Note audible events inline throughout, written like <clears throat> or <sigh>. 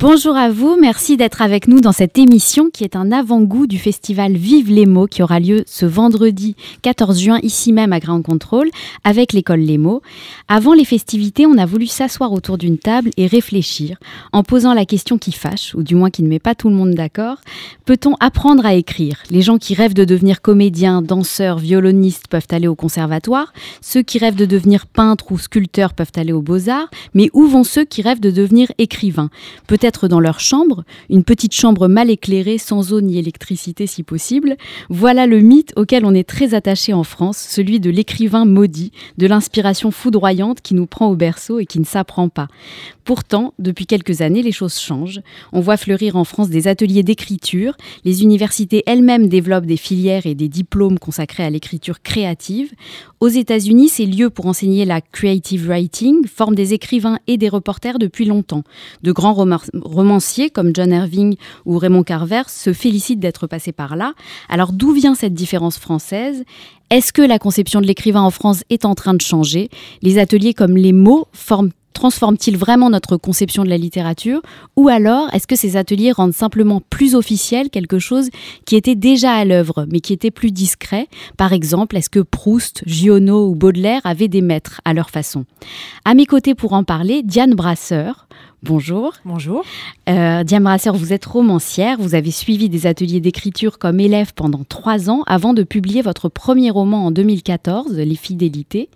Bonjour à vous, merci d'être avec nous dans cette émission qui est un avant-goût du festival Vive les mots qui aura lieu ce vendredi 14 juin ici même à Grand Contrôle avec l'école Les mots. Avant les festivités, on a voulu s'asseoir autour d'une table et réfléchir en posant la question qui fâche, ou du moins qui ne met pas tout le monde d'accord. Peut-on apprendre à écrire? Les gens qui rêvent de devenir comédiens, danseurs, violonistes peuvent aller au conservatoire. Ceux qui rêvent de devenir peintres ou sculpteurs peuvent aller aux beaux-arts. Mais où vont ceux qui rêvent de devenir écrivains? Peut-être dans leur chambre, une petite chambre mal éclairée, sans eau ni électricité si possible. Voilà le mythe auquel on est très attaché en France, celui de l'écrivain maudit, de l'inspiration foudroyante qui nous prend au berceau et qui ne s'apprend pas. Pourtant, depuis quelques années, les choses changent. On voit fleurir en France des ateliers d'écriture. Les universités elles-mêmes développent des filières et des diplômes consacrés à l'écriture créative. Aux États-Unis, ces lieux pour enseigner la creative writing forment des écrivains et des reporters depuis longtemps. De grands romanciers comme John Irving ou Raymond Carver se félicitent d'être passés par là. Alors d'où vient cette différence française? Est-ce que la conception de l'écrivain en France est en train de changer? Les ateliers comme les mots forment transforment-ils vraiment notre conception de la littérature Ou alors, est-ce que ces ateliers rendent simplement plus officiel quelque chose qui était déjà à l'œuvre, mais qui était plus discret Par exemple, est-ce que Proust, Giono ou Baudelaire avaient des maîtres à leur façon À mes côtés pour en parler, Diane Brasseur. Bonjour. Bonjour. Euh, Diane Brasseur, vous êtes romancière, vous avez suivi des ateliers d'écriture comme élève pendant trois ans avant de publier votre premier roman en 2014, Les Fidélités.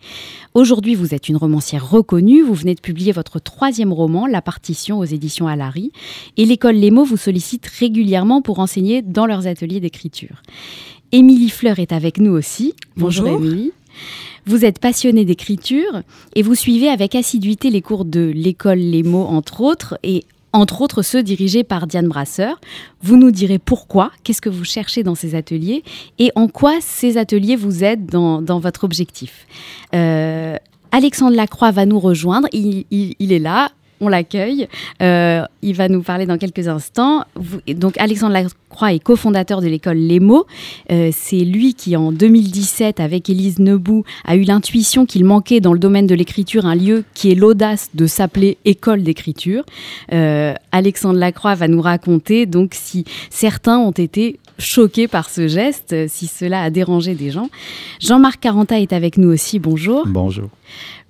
Aujourd'hui, vous êtes une romancière reconnue, vous venez de publier votre troisième roman, La Partition, aux éditions Alary, et l'école Les Mots vous sollicite régulièrement pour enseigner dans leurs ateliers d'écriture. Émilie Fleur est avec nous aussi. Bonjour. Émilie. Vous êtes passionnée d'écriture et vous suivez avec assiduité les cours de l'école Les Mots, entre autres, et entre autres ceux dirigés par Diane Brasseur. Vous nous direz pourquoi, qu'est-ce que vous cherchez dans ces ateliers et en quoi ces ateliers vous aident dans, dans votre objectif. Euh, Alexandre Lacroix va nous rejoindre, il, est là. On l'accueille. Euh, il va nous parler dans quelques instants. Donc Alexandre Lacroix est cofondateur de l'école Les Mots. Euh, c'est lui qui, en 2017, avec Élise Nebout, a eu l'intuition qu'il manquait dans le domaine de l'écriture un lieu qui ait l'audace de s'appeler école d'écriture. Euh, Alexandre Lacroix va nous raconter donc si certains ont été choqués par ce geste, euh, si cela a dérangé des gens. Jean-Marc Caranta est avec nous aussi. Bonjour. Bonjour.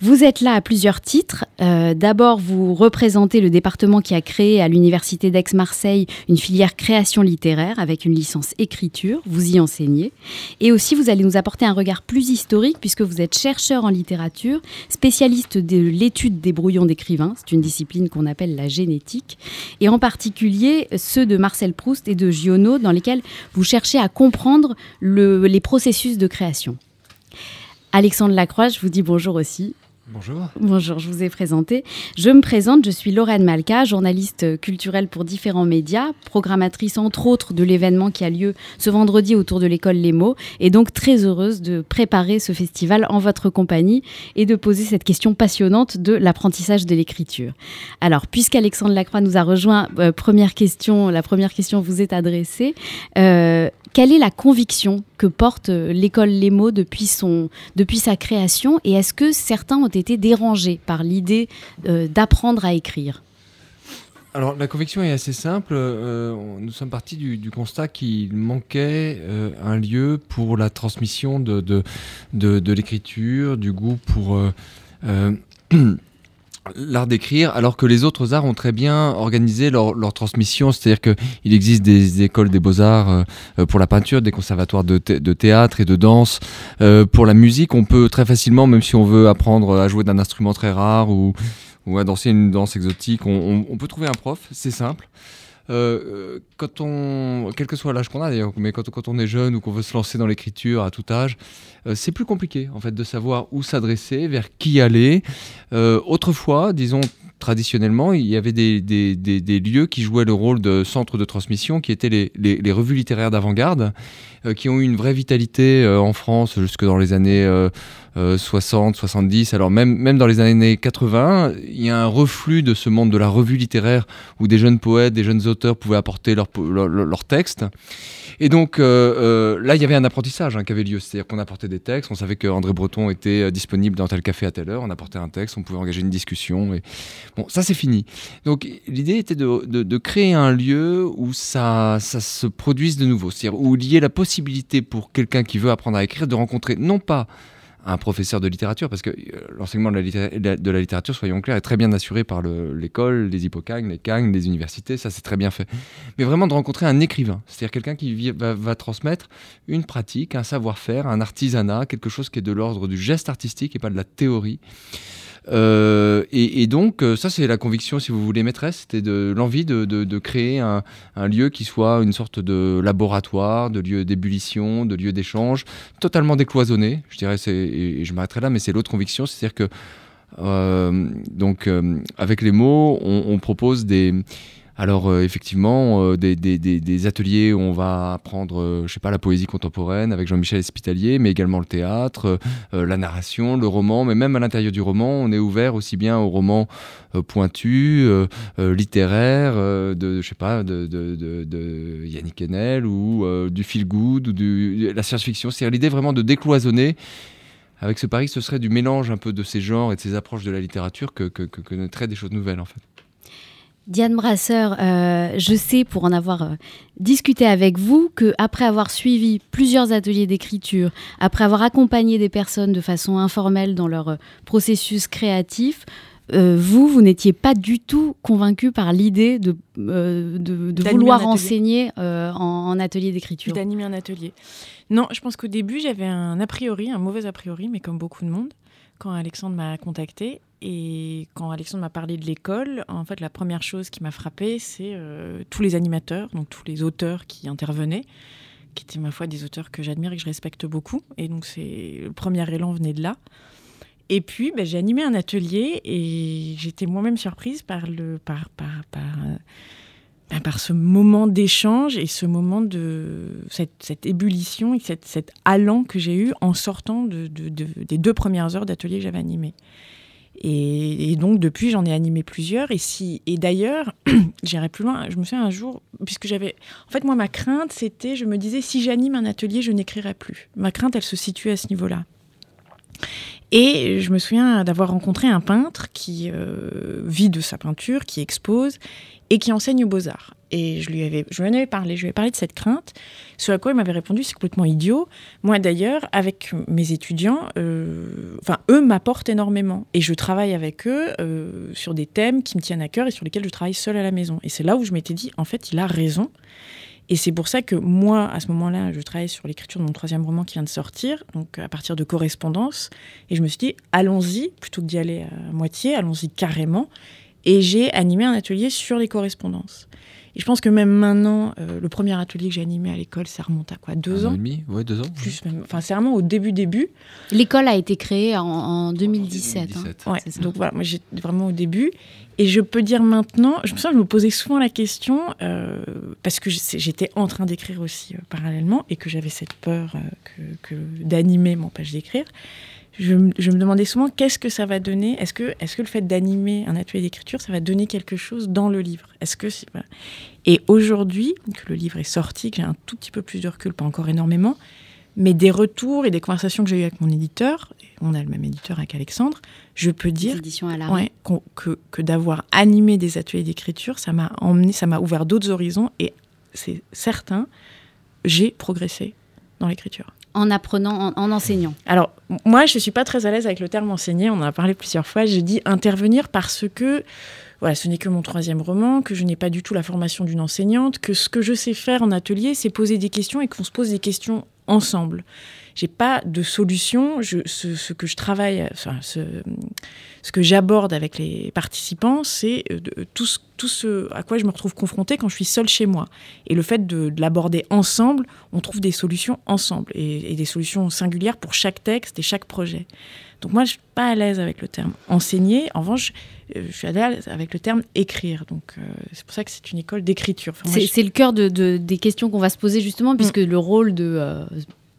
Vous êtes là à plusieurs titres. Euh, D'abord, vous représentez le département qui a créé à l'Université d'Aix-Marseille une filière création littéraire avec une licence écriture. Vous y enseignez. Et aussi, vous allez nous apporter un regard plus historique puisque vous êtes chercheur en littérature, spécialiste de l'étude des brouillons d'écrivains. C'est une discipline qu'on appelle la génétique. Et en particulier ceux de Marcel Proust et de Giono dans lesquels vous cherchez à comprendre le- les processus de création. Alexandre Lacroix, je vous dis bonjour aussi. Bonjour. Bonjour, je vous ai présenté. Je me présente, je suis Lorraine Malka, journaliste culturelle pour différents médias, programmatrice entre autres de l'événement qui a lieu ce vendredi autour de l'école Les Mots, et donc très heureuse de préparer ce festival en votre compagnie et de poser cette question passionnante de l'apprentissage de l'écriture. Alors, puisqu'Alexandre Lacroix nous a rejoint, euh, première question, la première question vous est adressée. Euh, quelle est la conviction que porte euh, l'école Les Mots depuis, son, depuis sa création et est-ce que certains ont été dérangés par l'idée euh, d'apprendre à écrire? Alors la conviction est assez simple. Euh, nous sommes partis du, constat qu'il manquait un lieu pour la transmission de, de, de, l'écriture, du goût pour <clears throat> l'art d'écrire, alors que les autres arts ont très bien organisé leur, leur transmission. C'est-à-dire qu'il existe des écoles des beaux-arts euh, euh, pour la peinture, des conservatoires de, de théâtre et de danse. Euh, pour la musique, on peut très facilement, même si on veut apprendre à jouer d'un instrument très rare ou, ou à danser une danse exotique, on peut trouver un prof, c'est simple. Euh, euh, quand on, quel que soit l'âge qu'on a d'ailleurs, mais quand, on est jeune ou qu'on veut se lancer dans l'écriture à tout âge, euh, c'est plus compliqué en fait de savoir où s'adresser, vers qui aller. Autrefois, disons traditionnellement, il y avait des, lieux qui jouaient le rôle de centre de transmission, qui étaient les revues littéraires d'avant-garde, qui ont eu une vraie vitalité en France jusque dans les années 60, 70. Alors même, même dans les années 80, il y a un reflux de ce monde de la revue littéraire où des jeunes poètes, des jeunes auteurs pouvaient apporter leurs leur, textes. Et donc euh, euh, là, il y avait un apprentissage hein, qui avait lieu. C'est-à-dire qu'on apportait des textes, on savait qu'André Breton était euh, disponible dans tel café à telle heure, on apportait un texte, on pouvait engager une discussion. Et... Bon, ça c'est fini. Donc l'idée était de, créer un lieu où ça, ça se produise de nouveau. C'est-à-dire où il y ait la possibilité pour quelqu'un qui veut apprendre à écrire de rencontrer non pas un professeur de littérature, parce que euh, l'enseignement de, la littérature, soyons clairs, est très bien assuré par l'école, les hippocagnes, les cagnes, les universités, ça c'est très bien fait. Mais vraiment de rencontrer un écrivain, c'est-à-dire quelqu'un qui va, transmettre une pratique, un savoir-faire, un artisanat, quelque chose qui est de l'ordre du geste artistique et pas de la théorie. Euh, et, donc, euh, ça, c'est la conviction, si vous voulez, maîtresse, c'était de l'envie de, créer un, lieu qui soit une sorte de laboratoire, de lieu d'ébullition, de lieu d'échange, totalement décloisonné. Je dirais, et, je m'arrêterai là, mais c'est l'autre conviction, c'est-à-dire que, euh, donc, avec les mots, on propose des alors euh, effectivement, euh, des, ateliers où on va apprendre, euh, je sais pas, la poésie contemporaine avec Jean-Michel Espitalier, mais également le théâtre, la narration, le roman, mais même à l'intérieur du roman, on est ouvert aussi bien au roman pointu, littéraire, de, je sais pas, de, Yannick Enel ou du feel good ou de la science-fiction. C'est l'idée vraiment de décloisonner avec ce pari, ce serait du mélange un peu de ces genres et de ces approches de la littérature que, que, que, des choses nouvelles en fait. Diane Brasseur, euh, je sais pour en avoir euh, discuté avec vous que après avoir suivi plusieurs ateliers d'écriture, après avoir accompagné des personnes de façon informelle dans leur euh, processus créatif, vous, vous n'étiez pas du tout convaincu par l'idée de, de, de vouloir enseigner en, en, atelier d'écriture. D'animer un atelier. Non, je pense qu'au début, j'avais un a priori, un mauvais a priori, mais comme beaucoup de monde, quand Alexandre m'a contacté. Et quand Alexandre m'a parlé de l'école, en fait, la première chose qui m'a frappée, c'est euh, tous les animateurs, donc tous les auteurs qui intervenaient, qui étaient, ma foi, des auteurs que j'admire et que je respecte beaucoup. Et donc, le premier élan venait de là. Et puis, ben, j'ai animé un atelier et j'étais moi-même surprise par, le, par, par, par, ben, par ce moment d'échange et ce moment de cette, ébullition et cette, cet allant que j'ai eu en sortant de, de, de, des deux premières heures d'atelier que j'avais animé. Et, donc depuis, j'en ai animé plusieurs. Et, si, et d'ailleurs, <clears throat> j'irai plus loin. Je me souviens un jour, puisque j'avais... En fait, moi, ma crainte, c'était, je me disais, si j'anime un atelier, je n'écrirai plus. Ma crainte, elle se situait à ce niveau-là. Et je me souviens d'avoir rencontré un peintre qui euh, vit de sa peinture, qui expose et qui enseigne aux beaux-arts. Et je lui, avais, je lui en avais parlé, je lui avais parlé de cette crainte, ce à quoi il m'avait répondu, c'est complètement idiot. Moi d'ailleurs, avec mes étudiants, euh, enfin eux m'apportent énormément. Et je travaille avec eux euh, sur des thèmes qui me tiennent à cœur et sur lesquels je travaille seule à la maison. Et c'est là où je m'étais dit, en fait, il a raison. Et c'est pour ça que moi, à ce moment-là, je travaillais sur l'écriture de mon troisième roman qui vient de sortir, donc à partir de correspondance. Et je me suis dit, allons-y, plutôt que d'y aller à moitié, allons-y carrément. Et j'ai animé un atelier sur les correspondances. Et je pense que même maintenant, euh, le premier atelier que j'ai animé à l'école, ça remonte à quoi Deux un ans an et demi Ouais, deux ans. Plus même. Enfin, c'est vraiment au début, début. L'école a été créée en, en 2017. 2017. Hein. Ouais, donc voilà, moi j'étais vraiment au début. Et je peux dire maintenant, je me souviens, je me posais souvent la question, euh, parce que j'étais en train d'écrire aussi euh, parallèlement, et que j'avais cette peur euh, que, que d'animer m'empêche d'écrire. Je, je, me demandais souvent qu'est-ce que ça va donner? Est-ce que, est que le fait d'animer un atelier d'écriture, ça va donner quelque chose dans le livre? Est-ce que voilà. Et aujourd'hui, que le livre est sorti, que j'ai un tout petit peu plus de recul, pas encore énormément, mais des retours et des conversations que j'ai eues avec mon éditeur, on a le même éditeur avec Alexandre, je peux dire ouais, que, que d'avoir animé des ateliers d'écriture, ça m'a emmené, ça m'a ouvert d'autres horizons et c'est certain, j'ai progressé dans l'écriture. En apprenant, en, en, enseignant Alors, moi, je ne suis pas très à l'aise avec le terme enseigner, on en a parlé plusieurs fois, je dis intervenir parce que voilà, ce n'est que mon troisième roman, que je n'ai pas du tout la formation d'une enseignante, que ce que je sais faire en atelier, c'est poser des questions et qu'on se pose des questions ensemble. J'ai pas de solution. Ce, que je travaille, enfin, ce, que j'aborde avec les participants, c'est euh, tout, ce- à quoi je me retrouve confrontée quand je suis seule chez moi. Et le fait de, de l'aborder ensemble, on trouve des solutions ensemble et des solutions singulières pour chaque texte et chaque projet. Donc moi, je suis pas à l'aise avec le terme enseigner. En revanche, euh, je suis à l'aise avec le terme écrire. Donc euh, c'est pour ça que c'est une école d'écriture. Enfin, C'est je- le cœur de, de- des questions qu'on va se poser justement, puisque le rôle de euh,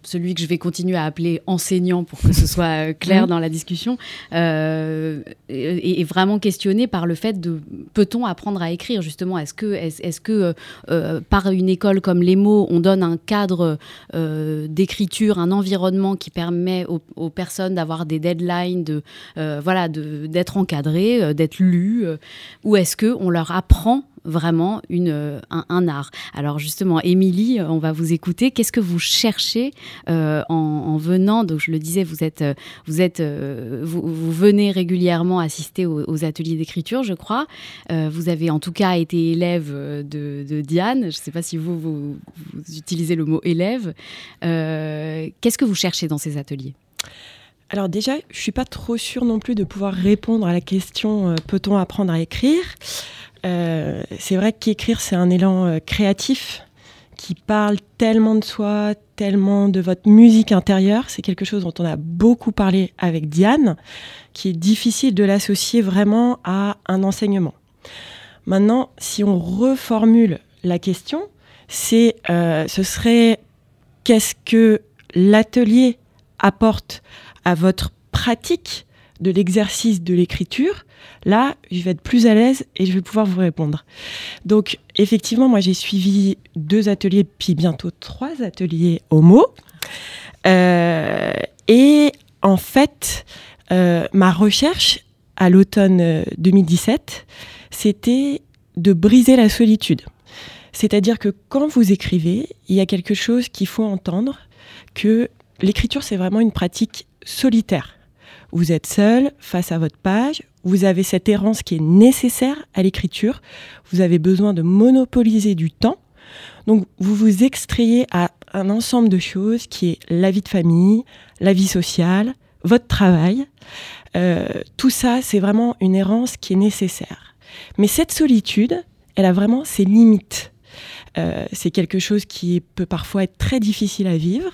celui que je vais continuer à appeler enseignant pour que ce soit euh, clair Mhm. dans la discussion, euh, est, est vraiment questionné par le fait de peut-on apprendre à écrire justement? Est-ce que, est est que euh, euh, par une école comme les mots, on donne un cadre euh, d'écriture, un environnement qui permet aux, aux personnes d'avoir des deadlines, de euh, voilà, de- d'être encadrées, euh, d'être lues, euh, ou est-ce que on leur apprend vraiment une, euh, un, art. Alors justement, Émilie, euh, on va vous écouter. Qu'est-ce que vous cherchez euh, en, en venant Donc je le disais, vous êtes, vous êtes, vous, venez régulièrement assister aux, ateliers d'écriture, je crois. Vous avez en tout cas été élève de, Diane. Je ne sais pas si vous, vous, utilisez le mot élève. Qu'est-ce que vous cherchez dans ces ateliers? Alors déjà, je suis pas trop sûre non plus de pouvoir répondre à la question peut-on apprendre à écrire? Euh, C'est vrai qu'écrire c'est un élan euh, créatif qui parle tellement de soi, tellement de votre musique intérieure. C'est quelque chose dont on a beaucoup parlé avec Diane, qui est difficile de l'associer vraiment à un enseignement. Maintenant, si on reformule la question, euh, ce serait qu'est-ce que l'atelier apporte à votre pratique de l'exercice de l'écriture, là, je vais être plus à l'aise et je vais pouvoir vous répondre. Donc, effectivement, moi, j'ai suivi deux ateliers, puis bientôt trois ateliers homo. Euh, et en fait, euh, ma recherche à l'automne euh, 2017, c'était de briser la solitude. C'est-à-dire que quand vous écrivez, il y a quelque chose qu'il faut entendre, que l'écriture, c'est vraiment une pratique solitaire. Vous êtes seul face à votre page, vous avez cette errance qui est nécessaire à l'écriture, vous avez besoin de monopoliser du temps, donc vous vous extrayez à un ensemble de choses qui est la vie de famille, la vie sociale, votre travail. Euh, tout ça, c'est vraiment une errance qui est nécessaire. Mais cette solitude, elle a vraiment ses limites. Euh, c'est quelque chose qui peut parfois être très difficile à vivre.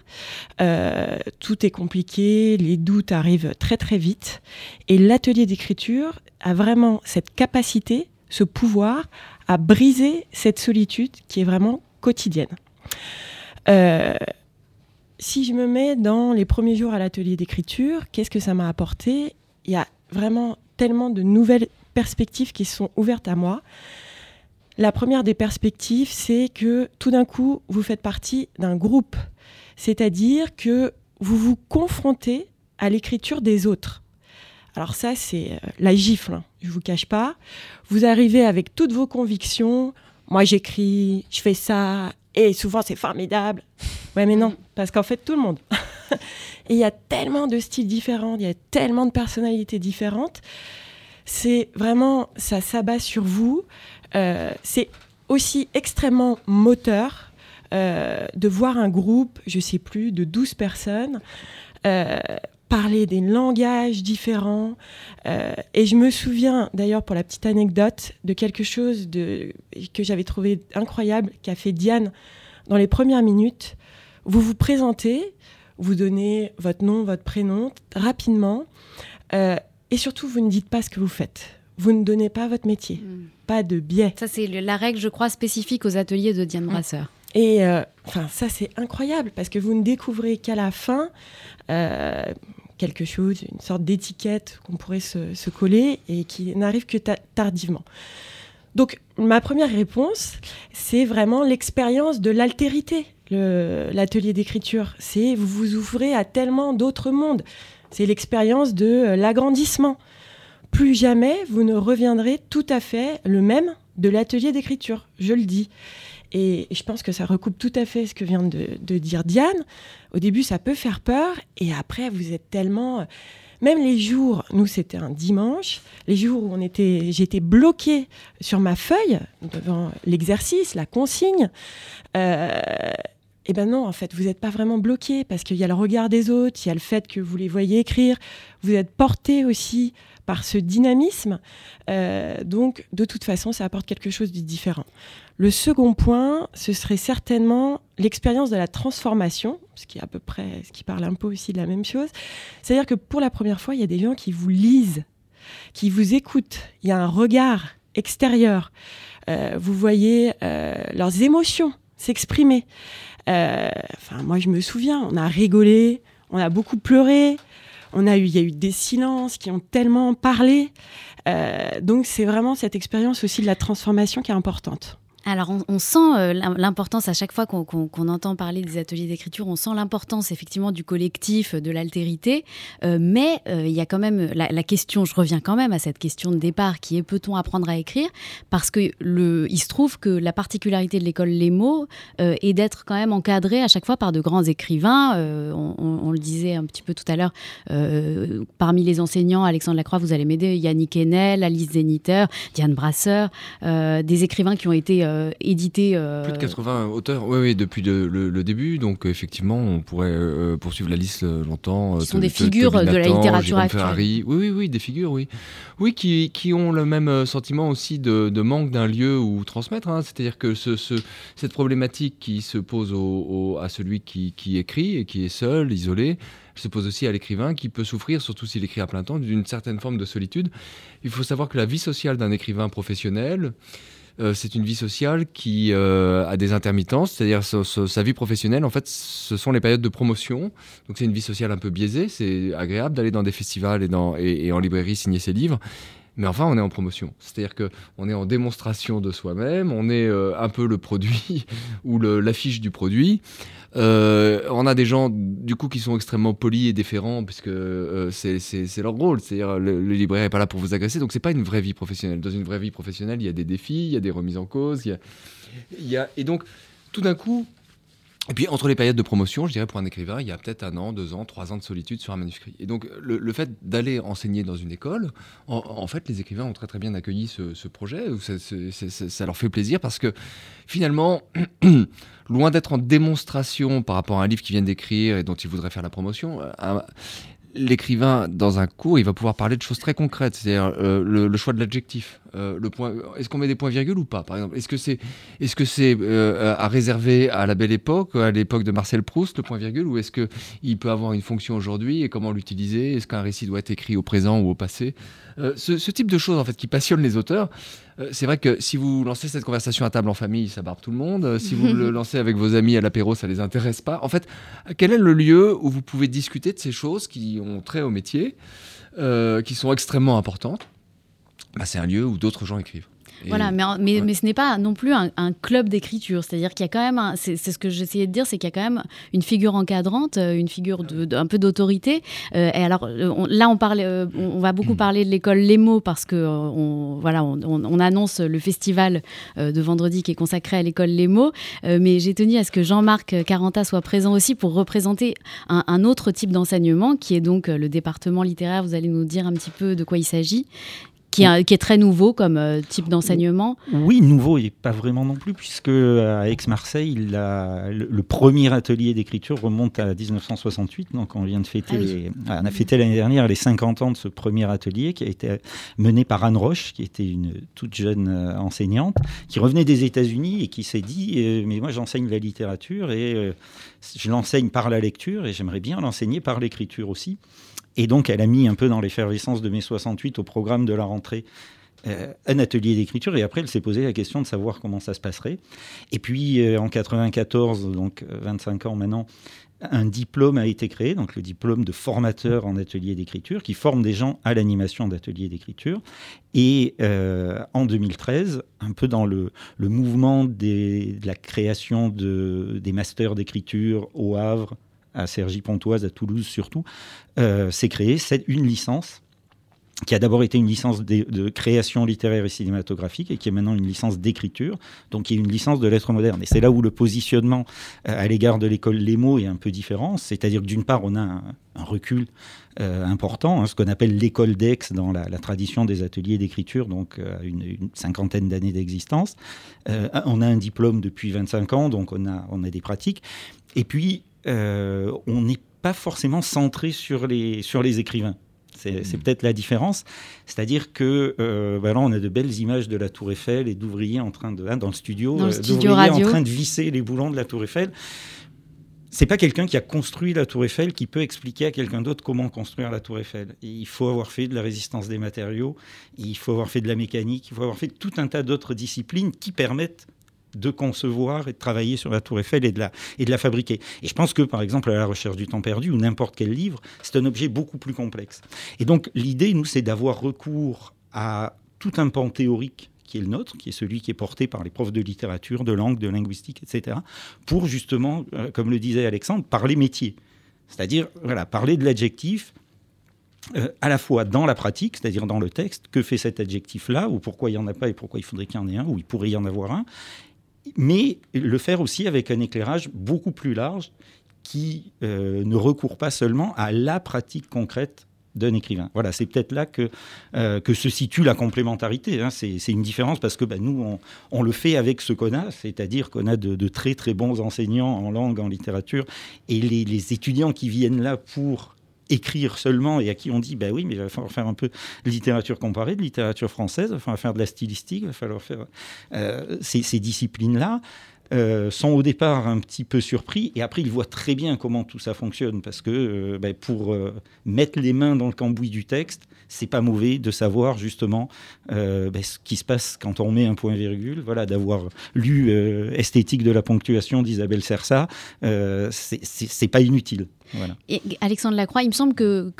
Euh, tout est compliqué, les doutes arrivent très très vite. Et l'atelier d'écriture a vraiment cette capacité, ce pouvoir à briser cette solitude qui est vraiment quotidienne. Euh, si je me mets dans les premiers jours à l'atelier d'écriture, qu'est-ce que ça m'a apporté? Il y a vraiment tellement de nouvelles perspectives qui sont ouvertes à moi. La première des perspectives, c'est que tout d'un coup, vous faites partie d'un groupe. C'est-à-dire que vous vous confrontez à l'écriture des autres. Alors ça, c'est euh, la gifle, hein, je ne vous cache pas. Vous arrivez avec toutes vos convictions. Moi, j'écris, je fais ça, et souvent, c'est formidable. Ouais, mais non, parce qu'en fait, tout le monde. <laughs> et il y a tellement de styles différents, il y a tellement de personnalités différentes. C'est vraiment, ça s'abat sur vous. Euh, c'est aussi extrêmement moteur euh, de voir un groupe, je sais plus, de 12 personnes euh, parler des langages différents. Et je me souviens, d'ailleurs, pour la petite anecdote, de quelque chose que j'avais trouvé incroyable qu'a fait Diane dans les premières minutes. Vous vous présentez, vous donnez votre nom, votre prénom rapidement, et surtout, vous ne dites pas ce que vous faites. Vous ne donnez pas votre métier, Mm. pas de biais. Ça, c'est la règle, je crois, spécifique aux ateliers de Diane Brasseur. Et euh, enfin, ça, c'est incroyable parce que vous ne découvrez qu'à la fin euh, quelque chose, une sorte d'étiquette qu'on pourrait se, se coller et qui n'arrive que ta- tardivement. Donc, ma première réponse, c'est vraiment l'expérience de l'altérité, l'atelier d'écriture. C'est vous vous ouvrez à tellement d'autres mondes. C'est l'expérience de euh, l'agrandissement. Plus jamais vous ne reviendrez tout à fait le même de l'atelier d'écriture, je le dis. Et je pense que ça recoupe tout à fait ce que vient de, dire Diane. Au début, ça peut faire peur, et après, vous êtes tellement. Même les jours, nous c'était un dimanche, les jours où était, j'étais bloquée sur ma feuille devant l'exercice, la consigne. euh, eh ben non, en fait, vous n'êtes pas vraiment bloqué parce qu'il y a le regard des autres, il y a le fait que vous les voyez écrire, vous êtes porté aussi par ce dynamisme. Euh, donc, de toute façon, ça apporte quelque chose de différent. Le second point, ce serait certainement l'expérience de la transformation, ce qui est à peu près, ce qui parle un peu aussi de la même chose. C'est-à-dire que pour la première fois, il y a des gens qui vous lisent, qui vous écoutent. Il y a un regard extérieur. Euh, vous voyez euh, leurs émotions s'exprimer. Euh, enfin, moi, je me souviens, on a rigolé, on a beaucoup pleuré, on a eu, il y a eu des silences qui ont tellement parlé. donc, c'est vraiment cette expérience aussi de la transformation qui est importante. Alors, on, sent euh, l'importance à chaque fois qu'on entend parler des ateliers d'écriture, on sent l'importance effectivement du collectif, de l'altérité, euh, mais euh, il y a quand même la, question, je reviens quand même à cette question de départ qui est peut-on apprendre à écrire? Parce que il se trouve que la particularité de l'école Les mots est d'être quand même encadré à chaque fois par de grands écrivains. On, le disait un petit peu tout à l'heure, parmi les enseignants, Alexandre Lacroix, vous allez m'aider, Yannick Enel, Alice Zeniter, Diane Brasseur, des écrivains qui ont été euh, édité. Euh, Plus de 80 auteurs, oui, oui depuis le, début. Donc effectivement, on pourrait euh, poursuivre la liste longtemps. Ce sont des figures de la littérature actuelle. Oui, oui, oui, des figures, oui. Oui, qui, qui ont le même sentiment aussi de, de manque d'un lieu où transmettre. Hein. C'est-à-dire que ce, ce, cette problématique qui se pose au, à celui qui, qui écrit et qui est seul, isolé, se pose aussi à l'écrivain qui peut souffrir, surtout s'il écrit à plein temps, d'une certaine forme de solitude. Il faut savoir que la vie sociale d'un écrivain professionnel, euh, c'est une vie sociale qui euh, a des intermittences, c'est-à-dire sa vie professionnelle, en fait, ce sont les périodes de promotion. Donc c'est une vie sociale un peu biaisée, c'est agréable d'aller dans des festivals et, dans, et, en librairie signer ses livres. Mais enfin, on est en promotion. C'est-à-dire qu'on est en démonstration de soi-même, on est euh, un peu le produit <laughs> ou l'affiche du produit. Euh, on a des gens du coup qui sont extrêmement polis et déférents puisque euh, c'est leur rôle. C'est-à-dire le, le, libraire n'est pas là pour vous agresser, donc c'est pas une vraie vie professionnelle. Dans une vraie vie professionnelle, il y a des défis, il y a des remises en cause, y a, et donc tout d'un coup. Et puis entre les périodes de promotion, je dirais pour un écrivain, il y a peut-être un an, deux ans, trois ans de solitude sur un manuscrit. Et donc le, fait d'aller enseigner dans une école, en, fait les écrivains ont très très bien accueilli ce, projet, ça, ça, leur fait plaisir parce que finalement <clears throat> loin d'être en démonstration par rapport à un livre qu'ils viennent d'écrire et dont ils voudraient faire la promotion, euh, l'écrivain, dans un cours, il va pouvoir parler de choses très concrètes, c'est-à-dire euh, le, choix de l'adjectif. Euh, le point, est-ce qu'on met des points-virgules ou pas, par exemple? Est-ce que c'est est -ce c'est à réserver à la belle époque, à l'époque de Marcel Proust, le point-virgule, ou est-ce qu'il peut avoir une fonction aujourd'hui et comment l'utiliser? Est-ce qu'un récit doit être écrit au présent ou au passé? Ce, type de choses, en fait, qui passionnent les auteurs, euh, c'est vrai que si vous lancez cette conversation à table en famille, ça barbe tout le monde. Euh, si vous <laughs> le lancez avec vos amis à l'apéro, ça les intéresse pas. En fait, quel est le lieu où vous pouvez discuter de ces choses qui ont trait au métier, euh, qui sont extrêmement importantes? Bah, C'est un lieu où d'autres gens écrivent. Voilà, mais, mais, ce n'est pas non plus un, club d'écriture. C'est-à-dire qu'il y a quand même, c'est ce que j'essayais de dire, c'est qu'il y a quand même une figure encadrante, euh, une figure de, un peu d'autorité. Euh, et alors euh, là, on, parle, on, va beaucoup parler de l'école Les mots parce que on, voilà, on, annonce le festival de vendredi qui est consacré à l'école Les mots. mais j'ai tenu à ce que Jean-Marc Caranta soit présent aussi pour représenter un, un autre type d'enseignement qui est donc le département littéraire. Vous allez nous dire un petit peu de quoi il s'agit qui est, très nouveau comme euh, type d'enseignement. Oui, nouveau et pas vraiment non plus, puisque euh, à Aix-Marseille, le, premier atelier d'écriture remonte à 1968. Donc on vient de fêter, ah on a fêté l'année dernière les 50 ans de ce premier atelier qui a été mené par Anne Roche, qui était une toute jeune euh, enseignante, qui revenait des États-Unis et qui s'est dit mais moi j'enseigne la littérature et je l'enseigne par la lecture et j'aimerais bien l'enseigner par l'écriture aussi. Et donc, elle a mis un peu dans l'effervescence de mai 68 au programme de la rentrée euh, un atelier d'écriture et après elle s'est posé la question de savoir comment ça se passerait. Et puis euh, en 94, donc 25 euh, ans maintenant, un diplôme a été créé, donc le diplôme de formateur en atelier d'écriture, qui forme des gens à l'animation d'ateliers d'écriture. Et en 2013, un peu dans le, mouvement de la création de, des masters d'écriture au Havre, à Cergy-Pontoise, à Toulouse surtout, euh, s'est créée une licence qui a d'abord été une licence de, création littéraire et cinématographique et qui est maintenant une licence d'écriture, donc qui est une licence de lettres modernes. Et c'est là où le positionnement euh, à l'égard de l'école Lemo est un peu différent, c'est-à-dire que d'une part, on a un, recul euh, important, hein, ce qu'on appelle l'école d'Aix dans la, tradition des ateliers d'écriture, donc une, cinquantaine d'années d'existence. On a un diplôme depuis 25 ans, donc on a, on a des pratiques. Et puis, euh, on n'est pas forcément centré sur les, sur les écrivains. C'est mmh. peut-être la différence. C'est-à-dire que euh, là, on a de belles images de la Tour Eiffel et d'ouvriers en train de, hein, dans le studio, dans le euh, en train de visser les boulons de la Tour Eiffel. C'est pas quelqu'un qui a construit la Tour Eiffel qui peut expliquer à quelqu'un d'autre comment construire la Tour Eiffel. Il faut avoir fait de la résistance des matériaux, il faut avoir fait de la mécanique, il faut avoir fait tout un tas d'autres disciplines qui permettent de concevoir et de travailler sur la tour Eiffel et de la, fabriquer. Et je pense que, par exemple, à la recherche du temps perdu ou n'importe quel livre, c'est un objet beaucoup plus complexe. Et donc, l'idée, nous, c'est d'avoir recours à tout un pan théorique qui est le nôtre, qui est celui qui est porté par les profs de littérature, de langue, de linguistique, etc., pour justement, euh, comme le disait Alexandre, parler métier. C'est-à-dire, voilà, parler de l'adjectif, euh, à la fois dans la pratique, c'est-à-dire dans le texte, que fait cet adjectif-là, ou pourquoi il n'y en a pas et pourquoi il faudrait qu'il y en ait un, ou il pourrait y en avoir un, mais le faire aussi avec un éclairage beaucoup plus large qui euh, ne recourt pas seulement à la pratique concrète d'un écrivain. Voilà, c'est peut-être là que, euh, se situe la complémentarité. Hein. C'est une différence parce que bah, nous, on, le fait avec ce qu'on a, c'est-à-dire qu'on a de, très très bons enseignants en langue, en littérature, et les étudiants qui viennent là pour écrire seulement et à qui on dit ben oui mais il va falloir faire un peu de littérature comparée de littérature française il va falloir faire de la stylistique il va falloir faire euh, ces, ces disciplines là euh, sont au départ un petit peu surpris et après ils voient très bien comment tout ça fonctionne parce que euh, ben, pour euh, mettre les mains dans le cambouis du texte c'est pas mauvais de savoir justement ben, ce qui se passe quand on met un point virgule voilà d'avoir lu esthétique de la ponctuation d'Isabelle Sersa c'est pas inutile voilà. Et Alexandre Lacroix, il me semble que,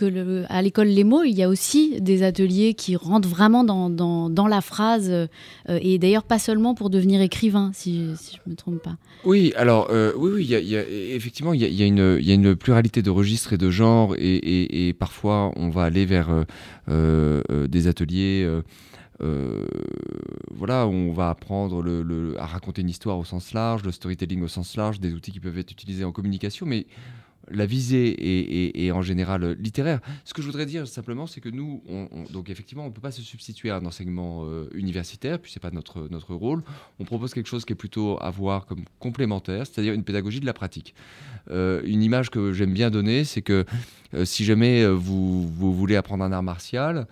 à l'école Les mots, il y a aussi des ateliers qui rentrent vraiment dans, dans, la phrase, et d'ailleurs pas seulement pour devenir écrivain, si, je me Oui, alors euh, oui, oui, effectivement, il y a, une, pluralité de registres et de genres, et, parfois on va aller vers euh, euh, des ateliers. Euh, voilà, on va apprendre à raconter une histoire au sens large, le storytelling au sens large, des outils qui peuvent être utilisés en communication, mais la visée est, en général littéraire. Ce que je voudrais dire simplement, c'est que nous, on, on, donc effectivement, on ne peut pas se substituer à un enseignement euh, universitaire, puis c'est pas notre notre rôle. On propose quelque chose qui est plutôt à voir comme complémentaire, c'est-à-dire une pédagogie de la pratique. Euh, une image que j'aime bien donner, c'est que euh, si jamais vous, voulez apprendre un art martial,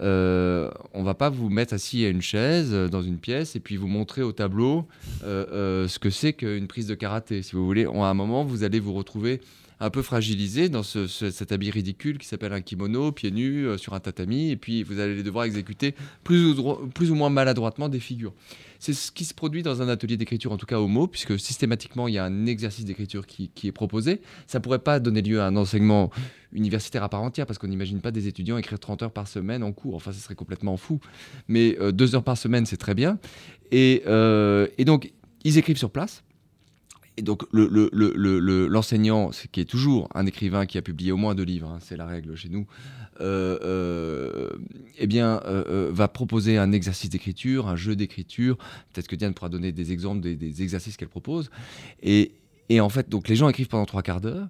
euh, on va pas vous mettre assis à une chaise dans une pièce et puis vous montrer au tableau ce que c'est qu'une prise de karaté. Si vous voulez, à un moment, vous allez vous retrouver un peu fragilisé dans ce, ce, cet habit ridicule qui s'appelle un kimono, pieds nus, euh, sur un tatami, et puis vous allez devoir exécuter plus ou, moins maladroitement des figures. C'est ce qui se produit dans un atelier d'écriture, en tout cas au mot, puisque systématiquement, il y a un exercice d'écriture qui, est proposé. Ça ne pourrait pas donner lieu à un enseignement universitaire à part entière, parce qu'on n'imagine pas des étudiants écrire 30 heures par semaine en cours. Enfin, ce serait complètement fou. Mais euh, deux heures par semaine, c'est très bien. Et, euh, et donc, ils écrivent sur place et donc l'enseignant, le, le, le, qui est toujours un écrivain qui a publié au moins deux livres, hein, c'est la règle chez nous, euh, euh, eh bien, euh, va proposer un exercice d'écriture, un jeu d'écriture. Peut-être que Diane pourra donner des exemples des, des exercices qu'elle propose. Et, et, en fait, donc les gens écrivent pendant trois quarts d'heure.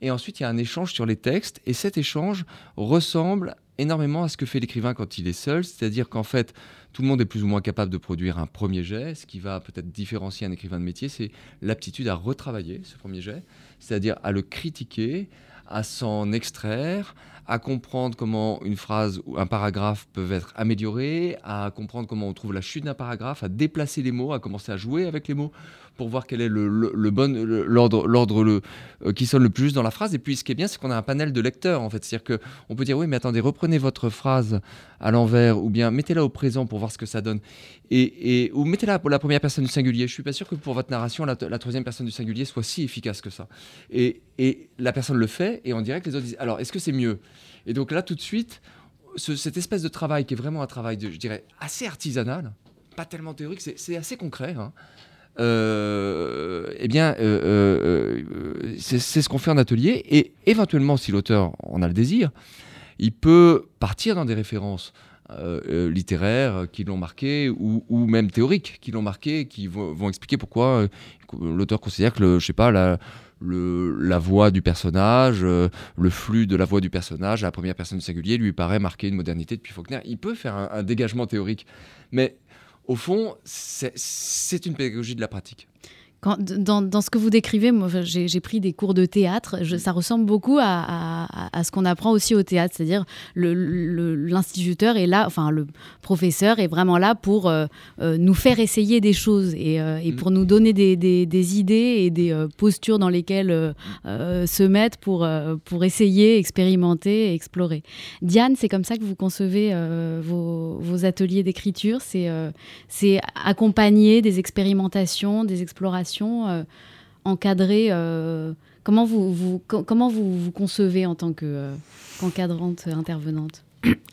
Et ensuite, il y a un échange sur les textes. Et cet échange ressemble énormément à ce que fait l'écrivain quand il est seul. C'est-à-dire qu'en fait, tout le monde est plus ou moins capable de produire un premier jet. Ce qui va peut-être différencier un écrivain de métier, c'est l'aptitude à retravailler ce premier jet, c'est-à-dire à le critiquer, à s'en extraire, à comprendre comment une phrase ou un paragraphe peuvent être améliorés, à comprendre comment on trouve la chute d'un paragraphe, à déplacer les mots, à commencer à jouer avec les mots pour voir quel est le, le, bon l'ordre l'ordre le euh, qui sonne le plus dans la phrase. Et puis ce qui est bien c'est qu'on a un panel de lecteurs en fait. C'est-à-dire que on peut dire oui mais attendez reprenez votre phrase à l'envers ou bien mettez-la au présent pour voir ce que ça donne. Et, et ou mettez-la pour la première personne du singulier. Je suis pas sûr que pour votre narration la, la troisième personne du singulier soit si efficace que ça. Et, et la personne le fait et on dirait que les autres disent alors est-ce que c'est mieux? Et donc là tout de suite ce, cette espèce de travail qui est vraiment un travail je dirais assez artisanal pas tellement théorique c'est assez concret hein, euh, eh bien, euh, euh, c'est ce qu'on fait en atelier. Et éventuellement, si l'auteur en a le désir, il peut partir dans des références. Littéraires qui l'ont marqué ou, même théoriques qui l'ont marqué, qui vont, vont expliquer pourquoi l'auteur considère que, le, je sais pas, la, le, la voix du personnage, le flux de la voix du personnage à la première personne du singulier lui paraît marquer une modernité depuis Faulkner. Il peut faire un dégagement théorique, mais au fond, c'est une pédagogie de la pratique. Quand, dans, dans, ce que vous décrivez, moi, j'ai pris des cours de théâtre. Je, ça ressemble beaucoup à, à, à ce qu'on apprend aussi au théâtre, c'est-à-dire l'instituteur est là, enfin le professeur est vraiment là pour euh, euh, nous faire essayer des choses et, euh, et mm. pour nous donner des, des, des idées et des euh, postures dans lesquelles se mettre pour, pour essayer, expérimenter, explorer. Diane, c'est comme ça que vous concevez vos, vos, ateliers d'écriture, c'est accompagner des expérimentations, des explorations? Euh, encadrée euh, Comment vous, vous, comment vous vous concevez en tant qu'encadrante euh, intervenante?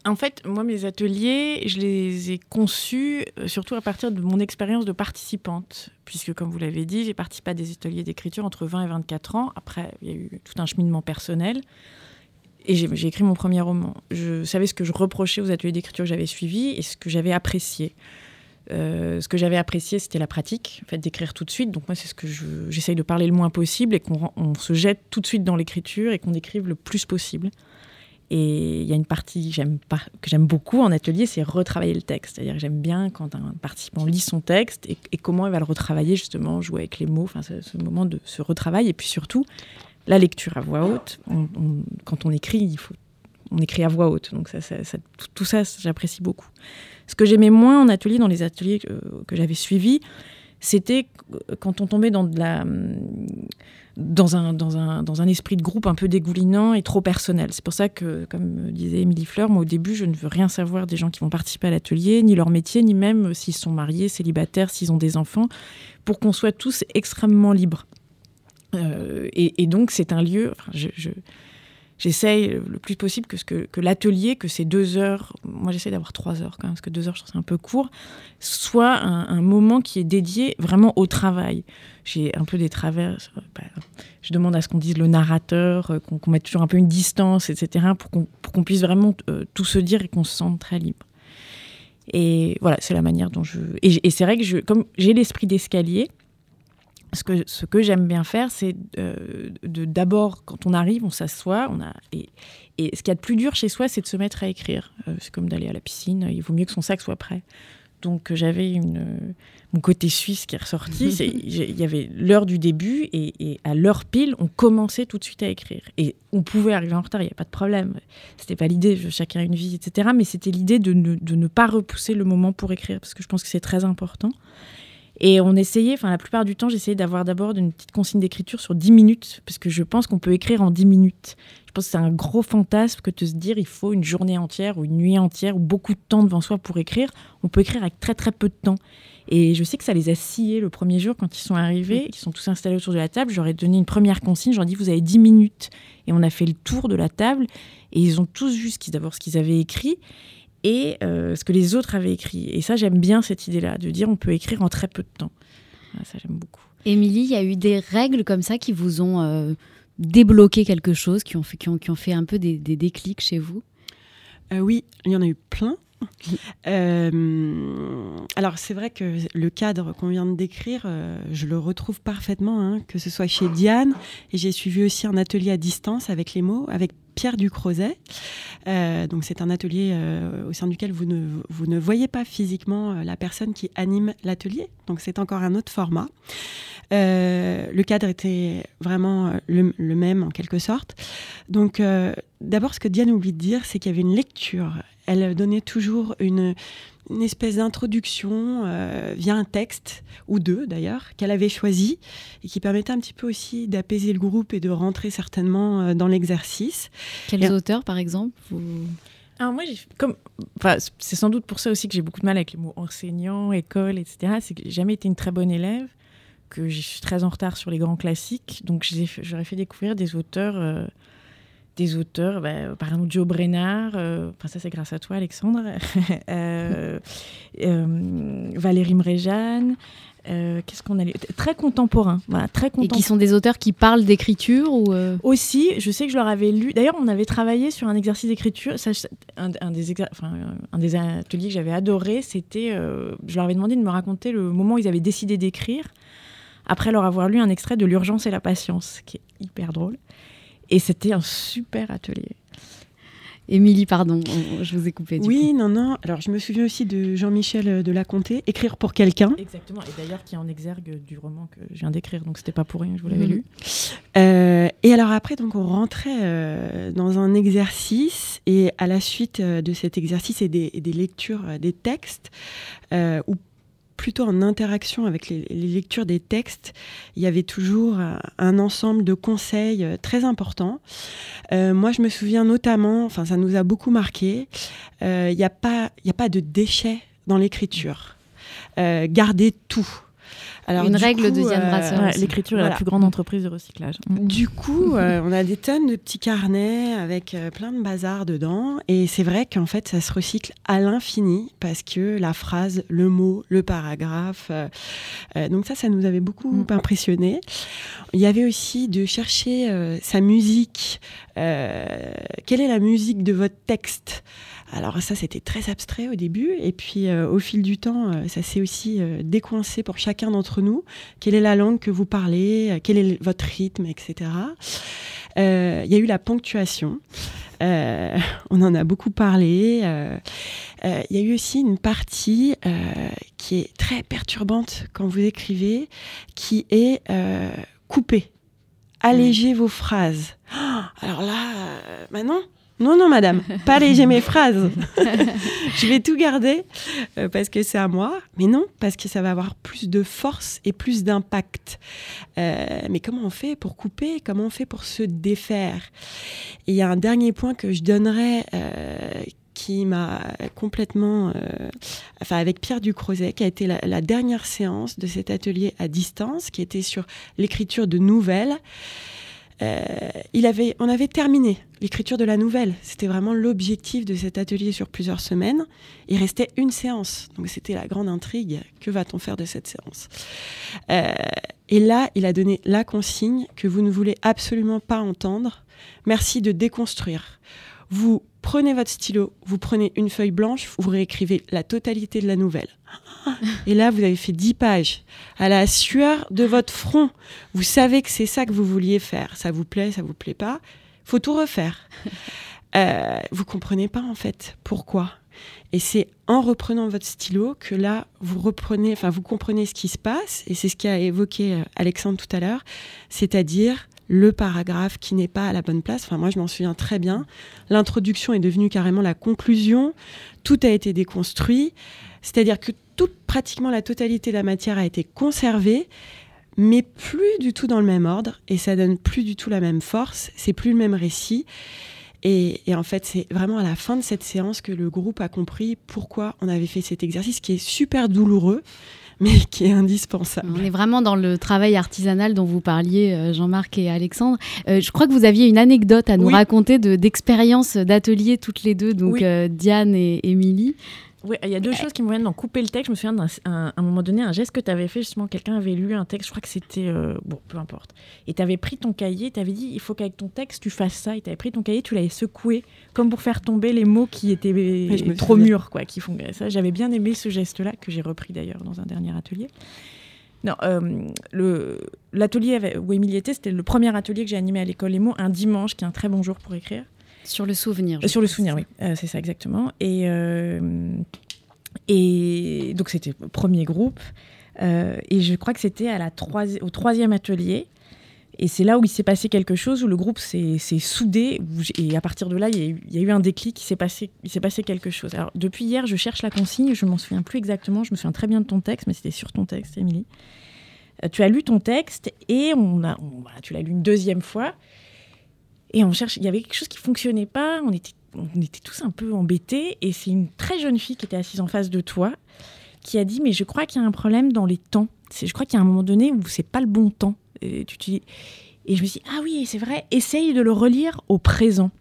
En fait, moi, mes ateliers, je les ai conçus surtout à partir de mon expérience de participante, puisque, comme vous l'avez dit, j'ai participé à des ateliers d'écriture entre 20 et 24 ans. Après, il y a eu tout un cheminement personnel. Et j'ai écrit mon premier roman. Je savais ce que je reprochais aux ateliers d'écriture que j'avais suivis et ce que j'avais apprécié. Euh, ce que j'avais apprécié, c'était la pratique, en fait, d'écrire tout de suite. Donc moi, c'est ce que j'essaye de parler le moins possible et qu'on se jette tout de suite dans l'écriture et qu'on écrive le plus possible. Et il y a une partie que j'aime beaucoup en atelier, c'est retravailler le texte. C'est-à-dire que j'aime bien quand un participant lit son texte et, comment il va le retravailler, justement, jouer avec les mots, ce, ce, moment de ce retravail. Et puis surtout, la lecture à voix haute. Quand on écrit, il faut, on écrit à voix haute. Donc ça, ça, tout ça, j'apprécie beaucoup. Ce que j'aimais moins en atelier, dans les ateliers que, que j'avais suivis, c'était quand on tombait dans, la, un, dans, un, dans un esprit de groupe un peu dégoulinant et trop personnel. C'est pour ça que, comme disait Émilie Fleur, moi au début, je ne veux rien savoir des gens qui vont participer à l'atelier, ni leur métier, ni même s'ils sont mariés, célibataires, s'ils ont des enfants, pour qu'on soit tous extrêmement libres. Euh, et, donc c'est un lieu, j'essaye le plus possible que, que, que l'atelier, que ces deux heures, moi j'essaie d'avoir trois heures quand même, parce que deux heures je trouve c'est un peu court, soit un, moment qui est dédié vraiment au travail. J'ai un peu des travers, bah, je demande à ce qu'on dise le narrateur, euh, qu'on qu mette toujours un peu une distance, etc., pour qu'on qu puisse vraiment euh, tout se dire et qu'on se sente très libre. Et voilà, c'est la manière dont je... Et, et c'est vrai que je, comme j'ai l'esprit d'escalier, ce que, ce que j'aime bien faire, c'est euh, de d'abord, quand on arrive, on s'assoit, on a et, et ce qu'il y a de plus dur chez soi, c'est de se mettre à écrire. Euh, c'est comme d'aller à la piscine, il vaut mieux que son sac soit prêt. Donc j'avais une mon côté suisse qui est ressorti. <laughs> Il y avait l'heure du début et, et à l'heure pile, on commençait tout de suite à écrire. Et on pouvait arriver en retard, il n'y a pas de problème. C'était pas l'idée, chacun a une vie, etc. Mais c'était l'idée de ne, de ne pas repousser le moment pour écrire, parce que je pense que c'est très important. Et on essayait, enfin la plupart du temps, j'essayais d'avoir d'abord une petite consigne d'écriture sur 10 minutes, parce que je pense qu'on peut écrire en 10 minutes. Je pense que c'est un gros fantasme que de se dire il faut une journée entière ou une nuit entière ou beaucoup de temps devant soi pour écrire. On peut écrire avec très très peu de temps. Et je sais que ça les a sciés le premier jour quand ils sont arrivés, qu'ils sont tous installés autour de la table. J'aurais donné une première consigne, j'aurais dit vous avez 10 minutes. Et on a fait le tour de la table et ils ont tous vu d'abord ce qu'ils avaient écrit et euh, ce que les autres avaient écrit. Et ça, j'aime bien cette idée-là, de dire on peut écrire en très peu de temps. Ah, ça, j'aime beaucoup. Émilie, il y a eu des règles comme ça qui vous ont euh, débloqué quelque chose, qui ont fait, qui ont, qui ont fait un peu des, des déclics chez vous? Euh, Oui, il y en a eu plein. Euh, alors c'est vrai que le cadre qu'on vient de décrire, euh, je le retrouve parfaitement, hein, que ce soit chez Diane, et j'ai suivi aussi un atelier à distance avec les mots, avec Pierre Ducrozet. Euh, donc c'est un atelier euh, au sein duquel vous ne, vous ne voyez pas physiquement euh, la personne qui anime l'atelier. Donc c'est encore un autre format. Euh, le cadre était vraiment le, même en quelque sorte. Donc d'abord ce que Diane oublie de dire, c'est qu'il y avait une lecture. Elle donnait toujours une une espèce d'introduction euh, via un texte, ou deux d'ailleurs, qu'elle avait choisi, et qui permettait un petit peu aussi d'apaiser le groupe et de rentrer certainement euh, dans l'exercice. Quels et... auteurs, par exemple vous... Alors moi, comme, enfin, c'est sans doute pour ça aussi que j'ai beaucoup de mal avec les mots enseignant, école, etc. C'est que j'ai jamais été une très bonne élève, que je suis très en retard sur les grands classiques, donc j'aurais fait découvrir des auteurs... Euh, des auteurs, bah, par exemple Joe Brenard, euh, enfin ça c'est grâce à toi Alexandre, <laughs> euh, euh, Valérie Mréjeanne, qu'est-ce qu'on a Très contemporain, voilà, très Et contemporain. qui sont des auteurs qui parlent d'écriture ou Aussi, je sais que je leur avais lu. D'ailleurs, on avait travaillé sur un exercice d'écriture. Un, un des exa- enfin, un des ateliers que j'avais adoré, c'était. je leur avais demandé de me raconter le moment où ils avaient décidé d'écrire, après leur avoir lu un extrait de L'urgence et la patience, qui est hyper drôle. Et c'était un super atelier. Émilie, pardon, on- je vous ai coupé. du Oui, non, non. Alors, je me souviens aussi de Jean-Michel euh, de La Comté, Écrire pour quelqu'un. Exactement. Et d'ailleurs, qui est en exergue du roman que je viens d'écrire, donc c'était pas pour rien, je vous l'avais Mhm. lu. Euh, et alors après, donc, on rentrait euh, dans un exercice, et à la suite euh, de cet exercice et des, et des lectures euh, des textes, euh, ou plutôt en interaction avec les, lectures des textes, il y avait toujours euh, un ensemble de conseils euh, très importants. Euh, moi, je me souviens notamment, enfin, ça nous a beaucoup marqué, il n'y a, pas- a pas de déchets dans l'écriture. Gardez tout. Alors, Une règle de Diane euh, Brasseur. Ouais, aussi. L'écriture est la plus grande entreprise de recyclage. Mm. du coup, euh, on a des tonnes de petits carnets avec euh, plein de bazar dedans. Et c'est vrai qu'en fait, ça se recycle à l'infini parce que la phrase, le mot, le paragraphe. euh, euh, donc ça, ça nous avait beaucoup Mm. impressionné. Il y avait aussi de chercher euh, sa musique. Euh, quelle est la musique de votre texte? Alors ça, c'était très abstrait au début, et puis euh, au fil du temps, euh, ça s'est aussi euh, décoincé pour chacun d'entre nous. Quelle est la langue que vous parlez Quel est votre rythme, etc. Il y a eu la ponctuation. Euh, on en a beaucoup parlé. Euh, euh, Il y a eu aussi une partie qui est très perturbante quand vous écrivez, qui est couper, alléger vos phrases. Ah, alors là, bah non, non, madame, pas alléger mes phrases. <laughs> Je vais tout garder euh, parce que c'est à moi, mais non, parce que ça va avoir plus de force et plus d'impact. Euh, mais comment on fait pour couper? Comment on fait pour se défaire? Et il y a un dernier point que je donnerais. euh, qui m'a complètement, enfin avec Pierre Ducrozet, qui a été la dernière séance de cet atelier à distance, qui était sur l'écriture de nouvelles. Euh, il avait, on avait terminé l'écriture de la nouvelle. C'était vraiment l'objectif de cet atelier sur plusieurs semaines. Il restait une séance. Donc c'était la grande intrigue. Que va-t-on faire de cette séance? Euh, Et là, il a donné la consigne que vous ne voulez absolument pas entendre. Merci de déconstruire. Vous prenez votre stylo, vous prenez une feuille blanche, vous réécrivez la totalité de la nouvelle. Et là, vous avez fait 10 pages. À la sueur de votre front, vous savez que c'est ça que vous vouliez faire. Ça vous plaît, ça vous plaît pas. Faut tout refaire. <laughs> Euh, vous comprenez pas en fait pourquoi. Et c'est en reprenant votre stylo que là, vous reprenez, enfin, vous comprenez ce qui se passe. Et c'est ce qu'a évoqué euh, Alexandre tout à l'heure, c'est-à-dire le paragraphe qui n'est pas à la bonne place. Enfin, moi, je m'en souviens très bien. L'introduction est devenue carrément la conclusion. Tout a été déconstruit. C'est-à-dire que toute, pratiquement la totalité de la matière a été conservée, mais plus du tout dans le même ordre. Et ça donne plus du tout la même force. C'est plus le même récit. Et, et en fait, c'est vraiment à la fin de cette séance que le groupe a compris pourquoi on avait fait cet exercice qui est super douloureux, mais <laughs> qui est indispensable. On est vraiment dans le travail artisanal dont vous parliez, euh, Jean-Marc et Alexandre. Euh, je crois que vous aviez une anecdote à nous Oui. raconter de- d'expérience d'atelier toutes les deux, donc Oui. euh, Diane et Émilie. Oui, il y a deux choses qui me viennent dans couper le texte. Je me souviens d'un un- moment donné, un geste que tu avais fait, justement, quelqu'un avait lu un texte, je crois que c'était. euh, bon, peu importe. Et tu avais pris ton cahier, tu avais dit il faut qu'avec ton texte, tu fasses ça. Et tu avais pris ton cahier, tu l'avais secoué, comme pour faire tomber les mots qui étaient je trop mûrs, quoi. Qui font ça. J'avais bien aimé ce geste-là, que j'ai repris d'ailleurs dans un dernier atelier. Non, euh, l'atelier où Émilie était, c'était le premier atelier que j'ai animé à l'école Les mots, un dimanche, qui est un très bon jour pour écrire. Sur le souvenir. Sur le souvenir, oui, Euh, c'est ça exactement. Et, euh, et donc c'était le premier groupe. Euh, et je crois que c'était à la troisi- au troisième atelier. Et c'est là où il s'est passé quelque chose, où le groupe s'est soudé. et à partir de là, il y a eu, il y a eu un déclic, il s'est passé, il s'est passé quelque chose. Alors depuis hier, je cherche la consigne, je m'en souviens plus exactement. Je me souviens très bien de ton texte, mais c'était sur ton texte, Émilie. Euh, tu as lu ton texte et on a, on- voilà, tu l'as lu une deuxième fois. Et on cherche, il y avait quelque chose qui fonctionnait pas. On était, on était tous un peu embêtés. Et c'est une très jeune fille qui était assise en face de toi qui a dit mais je crois qu'il y a un problème dans les temps. Je crois qu'il y a un moment donné où c'est pas le bon temps. Et, je me suis dit, ah oui, c'est vrai, essaye de le relire au présent.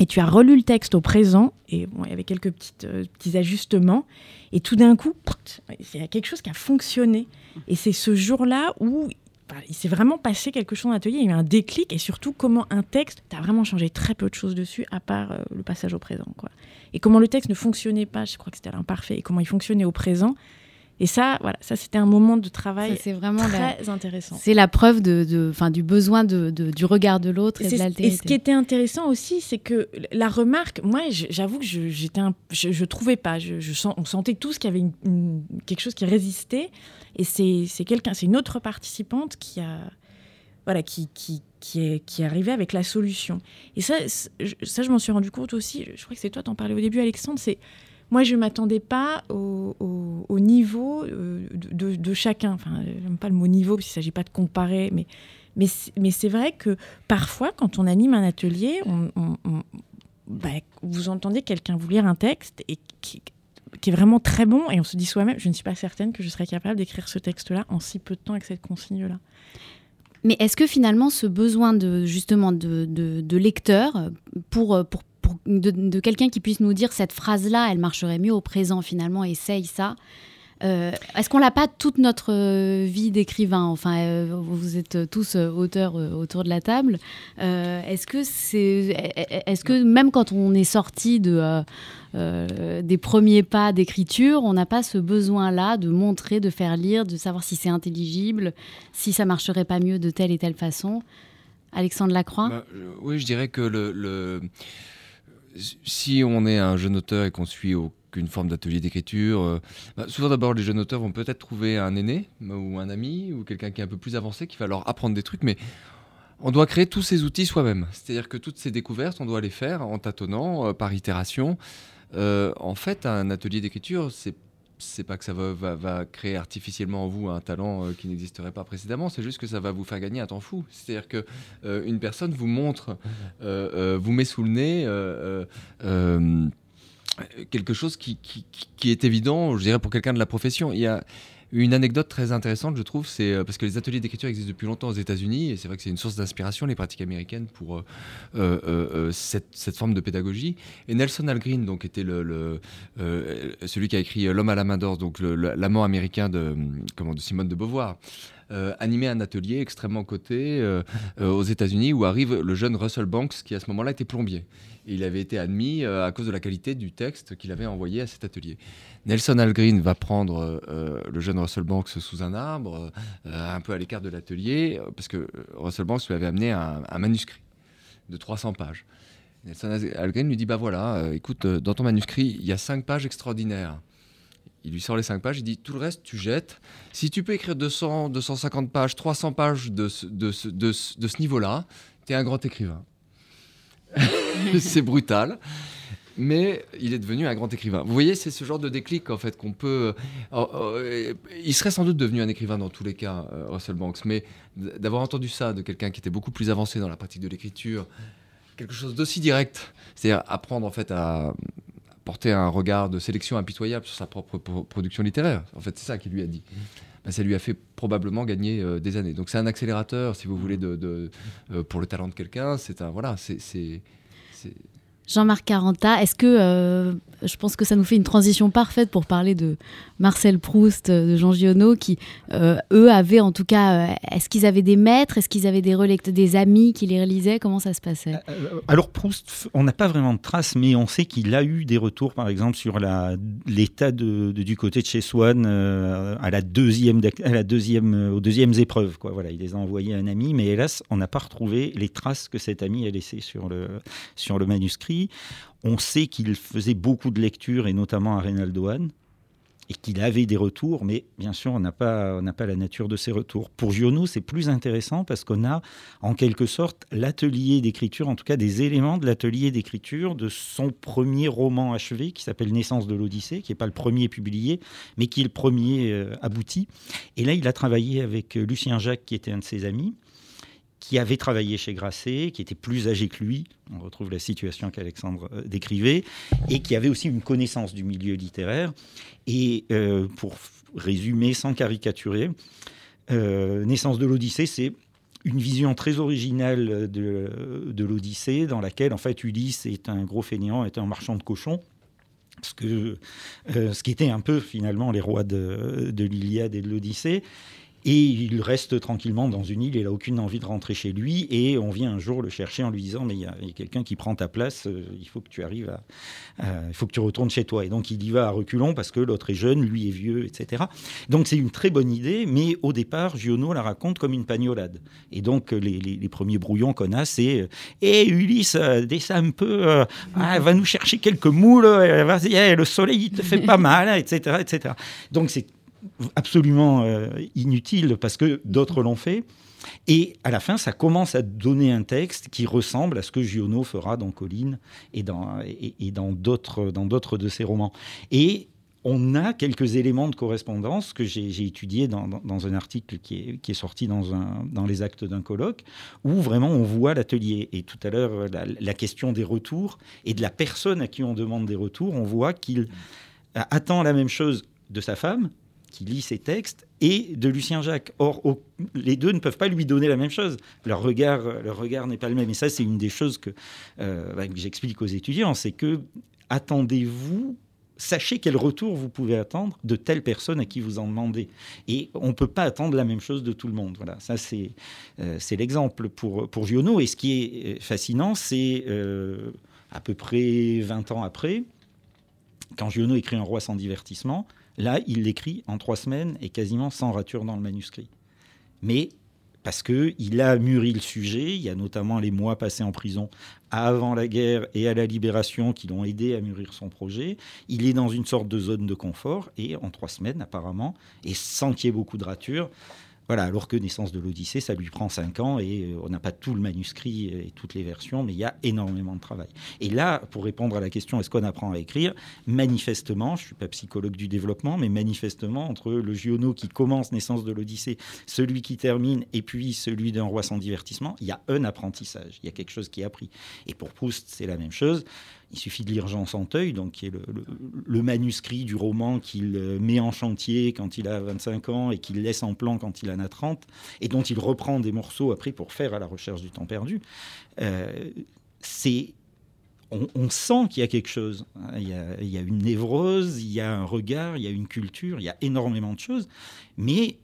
Et tu as relu le texte au présent, et bon, il y avait quelques euh, petits ajustements, et tout d'un coup, il y a quelque chose qui a fonctionné. Et c'est ce jour-là où il s'est vraiment passé quelque chose dans l'atelier, il y a eu un déclic, et surtout comment un texte, tu as vraiment changé très peu de choses dessus, à part euh, le passage au présent. Quoi. Et comment le texte ne fonctionnait pas, je crois que c'était l'imparfait, et comment il fonctionnait au présent, et ça, voilà, ça c'était un moment de travail c'est vraiment très intéressant. C'est la preuve de, de du besoin de, du regard de l'autre et de l'altérité. Et ce qui était intéressant aussi, c'est que la remarque, moi, j'avoue que je, j'étais, je, je, trouvais pas, je, sens, on sentait tous qu'il y avait une, quelque chose qui résistait. Et c'est, c'est quelqu'un, c'est une autre participante qui a, voilà, qui, qui, qui est, qui est arrivée avec la solution. Et ça, ça, je m'en suis rendu compte aussi. Je crois que c'est toi, t'en parlais au début, Alexandre. C'est moi, je ne m'attendais pas au, niveau euh, de, chacun. Enfin, n'aime pas le mot niveau, parce qu'il ne s'agit pas de comparer, mais, c'est vrai que parfois, quand on anime un atelier, bah, vous entendez quelqu'un vous lire un texte et qui, est vraiment très bon, et on se dit soi-même, je ne suis pas certaine que je serais capable d'écrire ce texte-là en si peu de temps avec cette consigne-là. Mais est-ce que finalement ce besoin de justement de, de lecteur pour, pour de, quelqu'un qui puisse nous dire cette phrase-là, elle marcherait mieux au présent finalement, essaye ça. Euh, est-ce qu'on n'a pas toute notre euh, vie d'écrivain? Enfin, euh, vous êtes tous auteurs autour de la table. est-ce que est-ce que même quand on est sorti de des premiers pas d'écriture, on n'a pas ce besoin-là de montrer, de faire lire, de savoir si c'est intelligible, si ça marcherait pas mieux de telle et telle façon? Alexandre Lacroix? Bah, Oui, je dirais que le si on est un jeune auteur et qu'on suit aucune forme d'atelier d'écriture, euh, bah, souvent d'abord les jeunes auteurs vont peut-être trouver un aîné ou un ami ou quelqu'un qui est un peu plus avancé qui va leur apprendre des trucs, mais on doit créer tous ces outils soi-même. C'est-à-dire que toutes ces découvertes, on doit les faire en tâtonnant, euh, par itération. Euh, en fait, un atelier d'écriture, c'est c'est pas que ça va, créer artificiellement en vous un talent euh, qui n'existerait pas précédemment, c'est juste que ça va vous faire gagner un temps fou. C'est-à-dire que euh, une personne vous montre, euh, vous met sous le nez quelque chose qui, qui, est évident, je dirais, pour quelqu'un de la profession. Il y a une anecdote très intéressante, je trouve, c'est euh, parce que les ateliers d'écriture existent depuis longtemps aux États-Unis, et c'est vrai que c'est une source d'inspiration, les pratiques américaines, pour euh, euh, cette, forme de pédagogie. Et Nelson Algren, donc, était celui qui a écrit L'homme à la main d'or, donc l'amant américain de, comment, de Simone de Beauvoir. animé un atelier extrêmement coté aux États-Unis où arrive le jeune Russell Banks qui à ce moment-là était plombier. Il avait été admis à cause de la qualité du texte qu'il avait envoyé à cet atelier. Nelson Algren va prendre euh, le jeune Russell Banks sous un arbre, euh, un peu à l'écart de l'atelier, parce que Russell Banks lui avait amené un, manuscrit de 300 pages. Nelson Algren lui dit, bah voilà, euh, écoute, dans ton manuscrit, il y a 5 pages extraordinaires. Il lui sort les 5 pages, il dit, tout le reste, tu jettes. Si tu peux écrire 200, 250 pages, 300 pages de ce, de de ce niveau-là, tu es un grand écrivain. <laughs> <laughs> c'est brutal mais il est devenu un grand écrivain. Vous voyez, c'est ce genre de déclic en fait qu'on peut. Euh, euh, il serait sans doute devenu un écrivain dans tous les cas, euh, Russell Banks, mais d'avoir entendu ça de quelqu'un qui était beaucoup plus avancé dans la pratique de l'écriture, quelque chose d'aussi direct, c'est-à-dire apprendre en fait à porter un regard de sélection impitoyable sur sa propre production littéraire. En fait, c'est ça qu'il lui a dit. Ben, ça lui a fait probablement gagner des années. Donc c'est un accélérateur, si vous voulez, de, pour le talent de quelqu'un. C'est un voilà, c'est c'est Jean-Marc Caranta, est-ce que euh, je pense que ça nous fait une transition parfaite pour parler de Marcel Proust, de Jean Giono, qui euh, eux avaient en tout cas, euh, est-ce qu'ils avaient des maîtres, est-ce qu'ils avaient des relecteurs, des amis qui les relisaient Comment ça se passait? Alors Proust, on n'a pas vraiment de traces, mais on sait qu'il a eu des retours, par exemple sur l'état du côté de chez Swann à la deuxième, à la deuxième, aux deuxièmes épreuves. Quoi. Voilà, il les a envoyés à un ami, mais hélas, on n'a pas retrouvé les traces que cet ami a laissées sur le, sur le manuscrit. On sait qu'il faisait beaucoup de lectures, et notamment à Reynaldo et qu'il avait des retours, mais bien sûr, on n'a pas, pas la nature de ces retours. Pour Giono, c'est plus intéressant parce qu'on a, en quelque sorte, l'atelier d'écriture, en tout cas des éléments de l'atelier d'écriture de son premier roman achevé, qui s'appelle Naissance de l'Odyssée, qui n'est pas le premier publié, mais qui est le premier euh, abouti. Et là, il a travaillé avec Lucien Jacques, qui était un de ses amis qui avait travaillé chez Grasset, qui était plus âgé que lui, on retrouve la situation qu'Alexandre euh, décrivait, et qui avait aussi une connaissance du milieu littéraire. Et euh, pour résumer sans caricaturer, euh, Naissance de l'Odyssée, c'est une vision très originale de, l'Odyssée, dans laquelle en fait Ulysse est un gros fainéant, est un marchand de cochons. Ce qui était un peu finalement les rois de, de l'Iliade et de l'Odyssée. Et il reste tranquillement dans une île, il n'a aucune envie de rentrer chez lui. Et on vient un jour le chercher en lui disant Mais il y a, quelqu'un qui prend ta place, euh, il faut que tu arrives à. il faut que tu retournes chez toi. Et donc il y va à reculons parce que l'autre est jeune, lui est vieux, etc. Donc c'est une très bonne idée, mais au départ, Giono la raconte comme une pagnolade. Et donc les, premiers brouillons qu'on a, c'est Hé eh, Ulysse, descends un peu, euh, ah, va nous chercher quelques moules, euh, vas-y, eh, le soleil il te fait pas <laughs> mal, etc. etc. Donc c'est absolument euh, inutile parce que d'autres l'ont fait. Et à la fin, ça commence à donner un texte qui ressemble à ce que Giono fera dans Colline et dans, et, dans d'autres de ses romans. Et on a quelques éléments de correspondance que j'ai étudiés dans, un article qui est, qui est sorti dans, un, dans, les actes d'un colloque, où vraiment on voit l'atelier. Et tout à l'heure, la, question des retours et de la personne à qui on demande des retours, on voit qu'il attend la même chose de sa femme, qui lit ses textes, et de Lucien Jacques. Or, les deux ne peuvent pas lui donner la même chose. Leur regard, leur regard n'est pas le même. Et ça, c'est une des choses que, euh, bah, que j'explique aux étudiants, c'est que attendez-vous sachez quel retour vous pouvez attendre de telle personne à qui vous en demandez. Et on ne peut pas attendre la même chose de tout le monde. Voilà, ça c'est euh, l'exemple pour, pour Giono. Et ce qui est euh, fascinant, c'est à peu près 20 ans après, quand Giono écrit Un roi sans divertissement, Là, il l'écrit en trois semaines et quasiment sans rature dans le manuscrit. Mais parce qu'il a mûri le sujet, il y a notamment les mois passés en prison avant la guerre et à la libération qui l'ont aidé à mûrir son projet. Il est dans une sorte de zone de confort et en trois semaines apparemment, et sans qu'il y ait beaucoup de rature, voilà, alors que Naissance de l'Odyssée, ça lui prend cinq ans et euh, on n'a pas tout le manuscrit et toutes les versions, mais il y a énormément de travail. Et là, pour répondre à la question est-ce qu'on apprend à écrire? Manifestement, je ne suis pas psychologue du développement, mais manifestement, entre le Giono qui commence Naissance de l'Odyssée, celui qui termine et puis celui d'un roi sans divertissement, il y a un apprentissage, il y a quelque chose qui est appris. Et pour Proust, c'est la même chose. Il suffit de lire Jean Santeuil, donc qui est le, manuscrit du roman qu'il euh, met en chantier quand il a 25 ans et qu'il laisse en plan quand il en a 30, et dont il reprend des morceaux après pour faire à la recherche du temps perdu. Euh, c'est on, sent qu'il y a quelque chose. Il y a, il y a, une névrose, il y a un regard, il y a une culture, il y a énormément de choses. Mais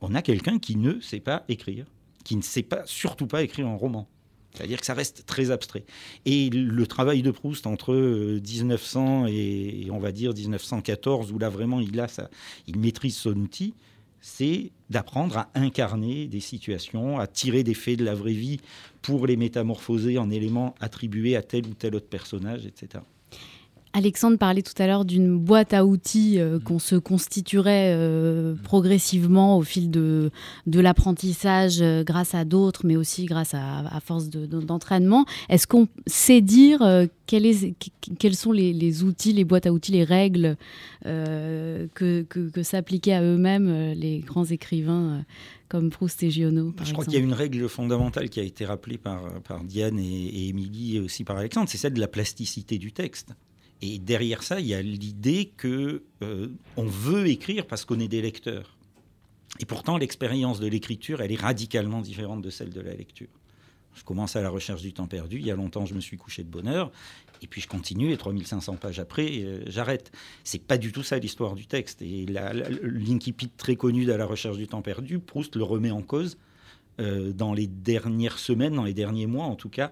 on a quelqu'un qui ne sait pas écrire, qui ne sait pas, surtout pas écrire un roman. C'est-à-dire que ça reste très abstrait. Et le travail de Proust entre 1900 euh, et, on va dire 1914, où là vraiment il, il maîtrise son outil, c'est d'apprendre à incarner des situations, à tirer des faits de la vraie vie pour les métamorphoser en éléments attribués à tel ou tel autre personnage, etc. Alexandre parlait tout à l'heure d'une boîte à outils euh, qu'on se constituerait euh, progressivement au fil de, de l'apprentissage euh, grâce à d'autres, mais aussi grâce à, force d'entraînement. Est-ce qu'on sait dire quel est, quels sont les, outils, les boîtes à outils, les règles que, que, s'appliquaient à eux-mêmes les grands écrivains comme Proust et Giono Je crois qu'il y a une règle fondamentale qui a été rappelée par, par Diane et, et Émilie et aussi par Alexandre, c'est celle de la plasticité du texte. Et derrière ça, il y a l'idée que euh, on veut écrire parce qu'on est des lecteurs. Et pourtant, l'expérience de l'écriture, elle est radicalement différente de celle de la lecture. Je commence à la recherche du temps perdu. Il y a longtemps, je me suis couché de bonne heure. Et puis je continue, et 3500 pages après, euh, j'arrête. C'est pas du tout ça l'histoire du texte. Et l'incipit très connu de la recherche du temps perdu, Proust le remet en cause euh, dans les dernières semaines, dans les derniers mois en tout cas.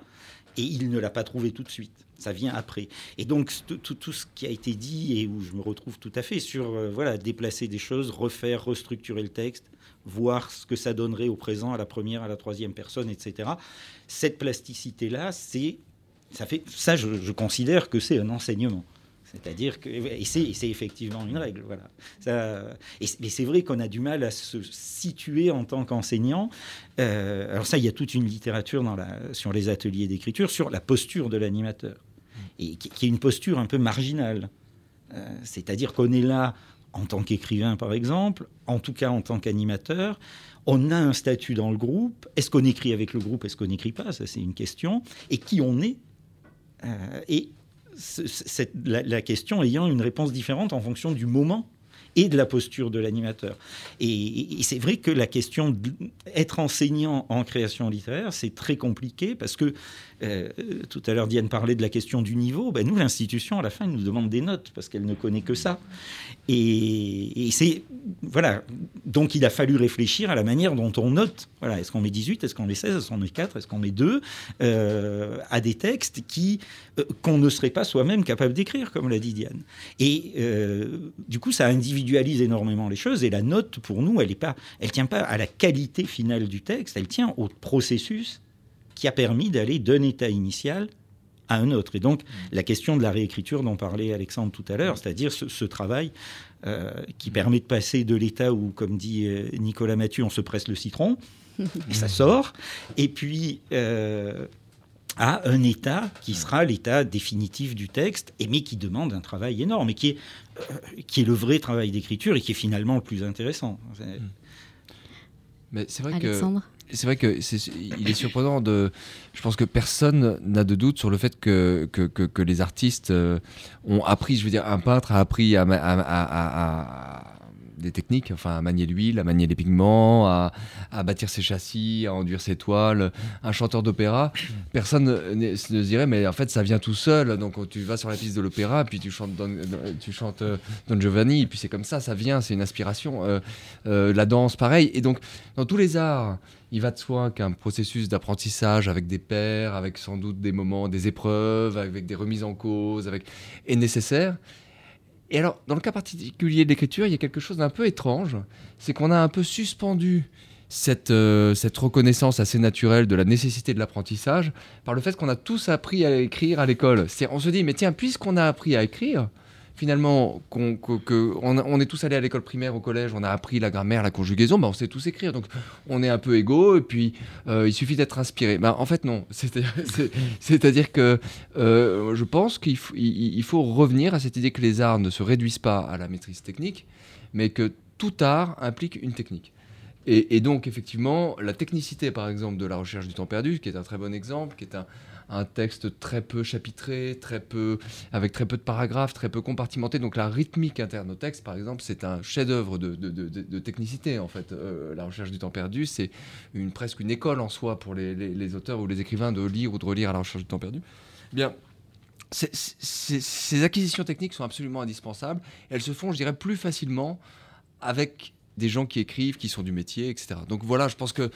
Et il ne l'a pas trouvé tout de suite ça vient après. Et donc tout, ce qui a été dit et où je me retrouve tout à fait sur euh, voilà déplacer des choses, refaire, restructurer le texte, voir ce que ça donnerait au présent, à la première, à la troisième personne, etc. Cette plasticité là, c'est ça fait ça, je, considère que c'est un enseignement. C'est-à-dire que et c'est effectivement une règle, voilà. Mais c'est vrai qu'on a du mal à se situer en tant qu'enseignant. Euh, alors ça, il y a toute une littérature sur les ateliers d'écriture sur la posture de l'animateur et qui, est une posture un peu marginale. Euh, c'est-à-dire qu'on est là en tant qu'écrivain, par exemple, en tout cas en tant qu'animateur. On a un statut dans le groupe. Est-ce qu'on écrit avec le groupe Est-ce qu'on n'écrit pas? Ça, c'est une question. Et qui on est? Euh, Et la, question ayant une réponse différente en fonction du moment et de la posture de l'animateur. Et, c'est vrai que la question d'être enseignant en création littéraire, c'est très compliqué parce que euh, tout à l'heure, Diane parlait de la question du niveau. Ben, nous, l'institution, à la fin, nous demande des notes parce qu'elle ne connaît que ça. Et, c'est. Voilà. Donc, il a fallu réfléchir à la manière dont on note. Voilà. Est-ce qu'on met 18 Est-ce qu'on met 16 Est-ce qu'on met 4 Est-ce qu'on met 2 euh, À des textes qui euh, qu'on ne serait pas soi-même capable d'écrire, comme l'a dit Diane. Et du coup, ça individualise énormément les choses. Et la note, pour nous, elle ne elle tient pas à la qualité finale du texte, elle tient au processus qui a permis d'aller d'un état initial à un autre. Et donc, la question de la réécriture dont parlait Alexandre tout à l'heure, c'est-à-dire ce, travail euh, qui permet de passer de l'état où, comme dit euh, Nicolas Mathieu, on se presse le citron, <laughs> et ça sort, et puis euh, à un état qui sera l'état définitif du texte, et mais qui demande un travail énorme, et qui est, qui est le vrai travail d'écriture, et qui est finalement le plus intéressant. Mais c'est vrai Alexandre c'est vrai que il est surprenant de. Je pense que personne n'a de doute sur le fait que, que, que, les artistes euh, ont appris, je veux dire, un peintre a appris à, à, des techniques, enfin à manier l'huile, à manier les pigments, à, bâtir ses châssis, à enduire ses toiles. Un chanteur d'opéra, personne ne, se dirait, mais en fait ça vient tout seul. Donc tu vas sur la piste de l'opéra, puis tu chantes Don, euh, Giovanni, et puis c'est comme ça, ça vient, c'est une inspiration. Euh, la danse, pareil. Et donc dans tous les arts, il va de soi qu'un processus d'apprentissage avec des pairs, avec sans doute des moments, des épreuves, avec des remises en cause, avec... est nécessaire. Et alors, dans le cas particulier de l'écriture, il y a quelque chose d'un peu étrange, c'est qu'on a un peu suspendu cette, euh, reconnaissance assez naturelle de la nécessité de l'apprentissage par le fait qu'on a tous appris à écrire à l'école. On se dit, mais tiens, puisqu'on a appris à écrire, finalement, qu'on, on, est tous allés à l'école primaire, au collège, on a appris la grammaire, la conjugaison, bah on sait tous écrire. Donc on est un peu égaux et puis euh, il suffit d'être inspiré. Bah, en fait, non. <laughs> C'est-à-dire que euh, je pense qu'il faut, il faut revenir à cette idée que les arts ne se réduisent pas à la maîtrise technique, mais que tout art implique une technique. Et, donc, effectivement, la technicité, par exemple, de la recherche du temps perdu, qui est un très bon exemple, qui est un, un texte très peu chapitré, très peu, avec très peu de paragraphes, très peu compartimenté. Donc la rythmique interne au texte, par exemple, c'est un chef-d'œuvre de, technicité, en fait. Euh, la recherche du temps perdu, c'est une, presque une école en soi pour les, auteurs ou les écrivains de lire ou de relire à la recherche du temps perdu. Bien, ces acquisitions techniques sont absolument indispensables. Elles se font, je dirais, plus facilement avec des gens qui écrivent, qui sont du métier, etc. Donc voilà, je pense que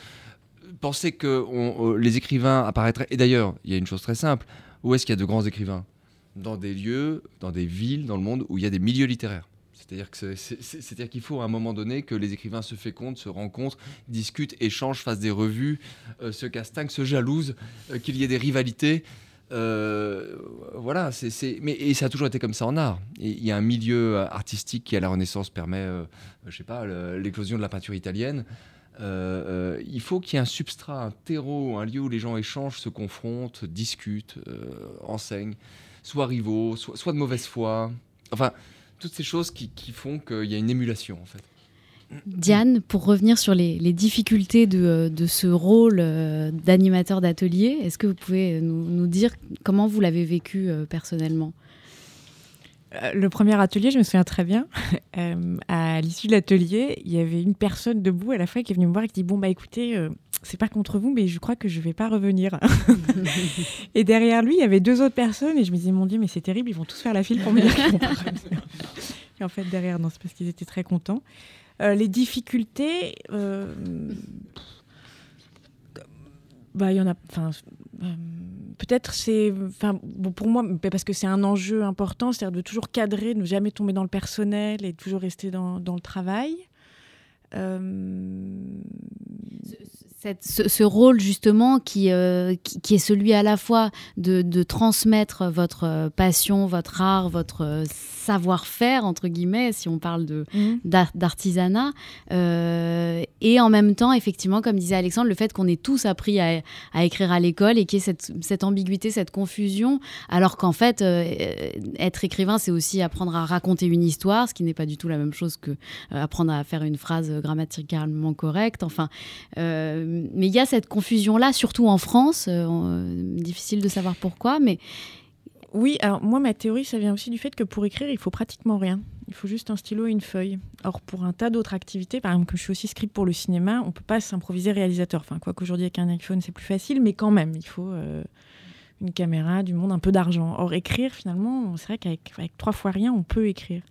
penser que euh, les écrivains apparaîtraient. Et d'ailleurs, il y a une chose très simple. Où est-ce qu'il y a de grands écrivains? Dans des lieux, dans des villes, dans le monde où il y a des milieux littéraires. C'est-à-dire qu'il faut à un moment donné que les écrivains se fécondent, se rencontrent, discutent, échangent, fassent des revues, euh, se castagnent, se jalousent, euh, qu'il y ait des rivalités. voilà, mais et ça a toujours été comme ça en art. Il y a un milieu artistique qui à la Renaissance permet, je sais pas, l'éclosion de la peinture italienne. Euh, euh, il faut qu'il y ait un substrat, un terreau, un lieu où les gens échangent, se confrontent, discutent, euh, enseignent, soit rivaux, soit, de mauvaise foi. Enfin, toutes ces choses qui, font qu'il y a une émulation, en fait. Diane, pour revenir sur les, difficultés de, ce rôle d'animateur d'atelier, est-ce que vous pouvez nous dire comment vous l'avez vécu personnellement? Le premier atelier, je me souviens très bien. <laughs> Euh, à l'issue de l'atelier, il y avait une personne debout à la fin qui est venue me voir et qui dit Bon, bah écoutez, euh, c'est pas contre vous, mais je crois que je vais pas revenir. <laughs> et derrière lui, il y avait deux autres personnes et je me disais Mon Dieu, mais c'est terrible, ils vont tous faire la file pour me dire qu'ils vont pas revenir. Et en fait, derrière, non, c'est parce qu'ils étaient très contents. les difficultés. Bah, il y en a. Enfin peut-être c'est, enfin, pour moi, parce que c'est un enjeu important, c'est-à-dire de toujours cadrer, de ne jamais tomber dans le personnel et toujours rester dans, dans le travail. Euh, ce, rôle justement euh, qui, qui, est celui à la fois de, transmettre votre euh, passion, votre art, votre euh, savoir-faire, entre guillemets, si on parle de, mhm. d'artisanat, et en même temps, effectivement, comme disait Alexandre, le fait qu'on ait tous appris à, écrire à l'école et qu'il y ait cette, cette, ambiguïté, cette confusion, alors qu'en fait, être écrivain, c'est aussi apprendre à raconter une histoire, ce qui n'est pas du tout la même chose que apprendre à faire une phrase grammaticalement correcte. Enfin, mais il y a cette confusion-là, surtout en France. Euh, difficile de savoir pourquoi, mais oui, alors moi, ma théorie, ça vient aussi du fait que pour écrire, il faut pratiquement rien. Il faut juste un stylo et une feuille. Or, pour un tas d'autres activités, par exemple, comme je suis aussi script pour le cinéma, on peut pas s'improviser réalisateur. Enfin, quoi qu'aujourd'hui, avec un iPhone, c'est plus facile, mais quand même, il faut euh, une caméra, du monde, un peu d'argent. Or, écrire, finalement, c'est vrai qu'avec avec trois fois rien, on peut écrire.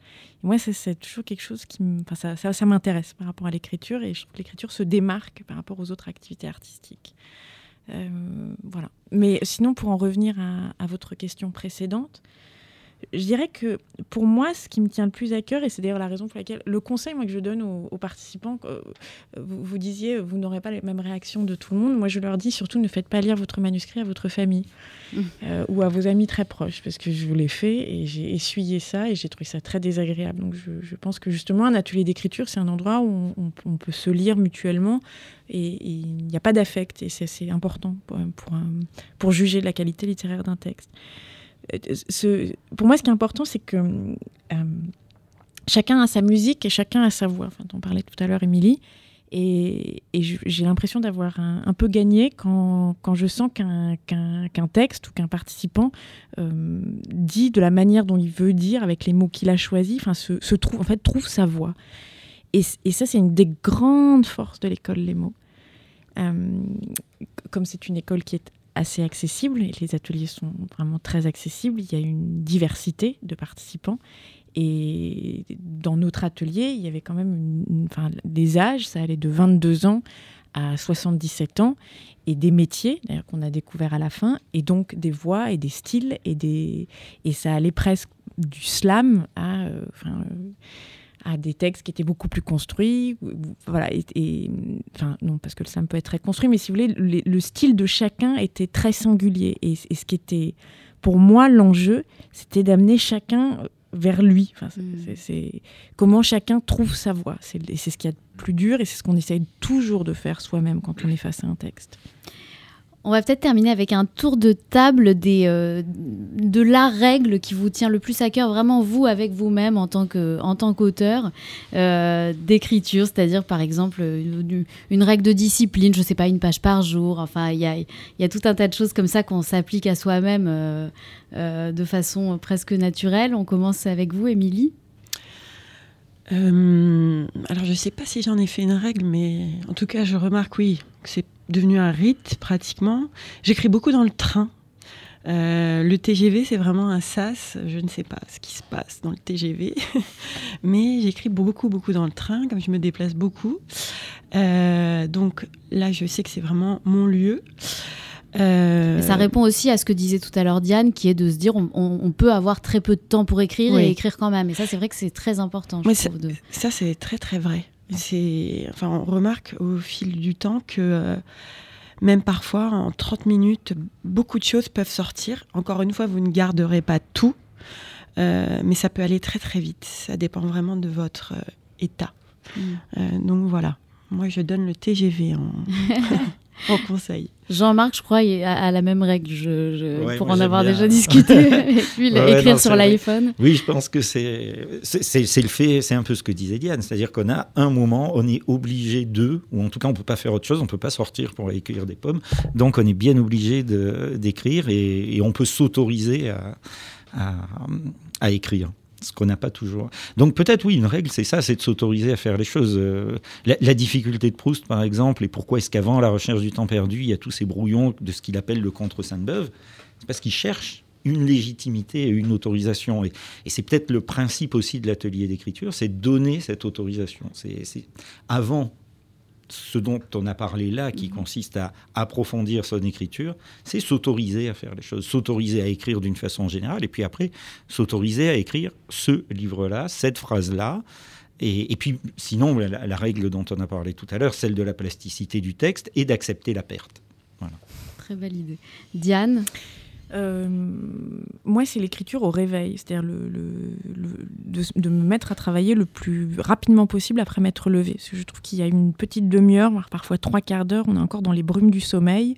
Et moi, c'est- toujours quelque chose qui me- ça, ça, ça m'intéresse par rapport à l'écriture, et je trouve que l'écriture se démarque par rapport aux autres activités artistiques. Euh, voilà. Mais sinon, pour en revenir à votre question précédente, je dirais que pour moi, ce qui me tient le plus à cœur, et c'est d'ailleurs la raison pour laquelle le conseil moi, que je donne aux, aux participants, euh, vous, vous disiez, vous n'aurez pas les mêmes réactions de tout le monde. Moi, je leur dis surtout, ne faites pas lire votre manuscrit à votre famille euh, ou à vos amis très proches, parce que je l'ai fait et j'ai essuyé ça et j'ai trouvé ça très désagréable. Donc, je, je pense que justement, un atelier d'écriture, c'est un endroit où on, on peut se lire mutuellement et il n'y a pas d'affect et c'est important pour, pour, juger de la qualité littéraire d'un texte. Pour moi, ce qui est important, c'est que euh, chacun a sa musique et chacun a sa voix. Enfin, on parlait tout à l'heure, Émilie. Et, j'ai l'impression d'avoir un, peu gagné quand, je sens qu'un texte ou qu'un participant euh, dit de la manière dont il veut dire, avec les mots qu'il a choisis, enfin, se, trouve, en fait, trouve sa voix. Et ça, c'est une des grandes forces de l'école Les mots. Euh, comme c'est une école qui est assez accessible, et les ateliers sont vraiment très accessibles, il y a une diversité de participants. Et dans notre atelier, il y avait quand même des âges, ça allait de 22 ans à 77 ans, et des métiers, qu'on a découvert à la fin, et donc des voix et des styles, et, des, et ça allait presque du slam à, euh, euh, à des textes qui étaient beaucoup plus construits. Voilà, et, et- enfin, non, parce que le slam peut être très construit, mais si vous voulez, le, le style de chacun était très singulier. Et, et ce qui était, pour moi, l'enjeu, c'était d'amener chacun vers lui. Enfin, c'est- Mm. c'est- comment chacun trouve sa voix. C'est ce qu'il y a de plus dur et c'est ce qu'on essaye toujours de faire soi-même quand on est face à un texte. On va peut-être terminer avec un tour de table euh, de la règle qui vous tient le plus à cœur, vraiment vous avec vous-même en tant qu'auteur euh, d'écriture, c'est-à-dire par exemple une, règle de discipline, je sais pas, une page par jour. Enfin, il y a, tout un tas de choses comme ça qu'on s'applique à soi-même euh, de façon presque naturelle. On commence avec vous, Émilie. Alors, je ne sais pas si j'en ai fait une règle, mais en tout cas, je remarque, oui, que c'est devenu un rite pratiquement. J'écris beaucoup dans le train. Euh, le TGV, c'est vraiment un sas. Je ne sais pas ce qui se passe dans le TGV, <laughs> mais j'écris beaucoup, beaucoup dans le train, comme je me déplace beaucoup. Euh, donc là, je sais que c'est vraiment mon lieu. Euh, Ça répond aussi à ce que disait tout à l'heure Diane, qui est de se dire on, on- on peut avoir très peu de temps pour écrire Oui. et écrire quand même. Et ça, c'est vrai que c'est très important. Je Ouais, trouve, de- Ça, c'est très très vrai. C'est, enfin, on remarque au fil du temps que euh, même parfois, en 30 minutes, beaucoup de choses peuvent sortir. Encore une fois, vous ne garderez pas tout, euh, mais ça peut aller très très vite. Ça dépend vraiment de votre euh, état. Mm. Donc voilà, moi je donne le TGV en, <laughs> en conseil. Jean-Marc, je crois, a, a la même règle, je- je- Ouais, pour en avoir bien. déjà discuté <laughs> avec lui, Ouais, écrire non, sur l'iPhone. Oui, je pense que c'est le fait, c'est un peu ce que disait Diane, c'est-à-dire qu'on a un moment, on est obligé de, ou en tout cas on peut pas faire autre chose, on peut pas sortir pour aller cueillir des pommes, donc on est bien obligé d'écrire et, et on peut s'autoriser à, à, à écrire. Ce qu'on n'a pas toujours. Donc peut-être oui, une règle, c'est ça, c'est de s'autoriser à faire les choses. Euh, La, difficulté de Proust, par exemple, et pourquoi est-ce qu'avant la recherche du temps perdu, il y a tous ces brouillons de ce qu'il appelle le contre Sainte-Beuve, c'est parce qu'il cherche une légitimité et une autorisation. Et, et c'est peut-être le principe aussi de l'atelier d'écriture, c'est donner cette autorisation. C'est avant ce dont on a parlé là, qui consiste à approfondir son écriture, c'est s'autoriser à faire les choses, s'autoriser à écrire d'une façon générale, et puis après, s'autoriser à écrire ce livre-là, cette phrase-là. Et, et puis, sinon, la, la règle dont on a parlé tout à l'heure, celle de la plasticité du texte, et d'accepter la perte. Très belle idée. Diane, Euh, moi, c'est l'écriture au réveil, c'est-à-dire de, me mettre à travailler le plus rapidement possible après m'être levé. Parce que je trouve qu'il y a une petite demi-heure, parfois trois quarts d'heure, on est encore dans les brumes du sommeil,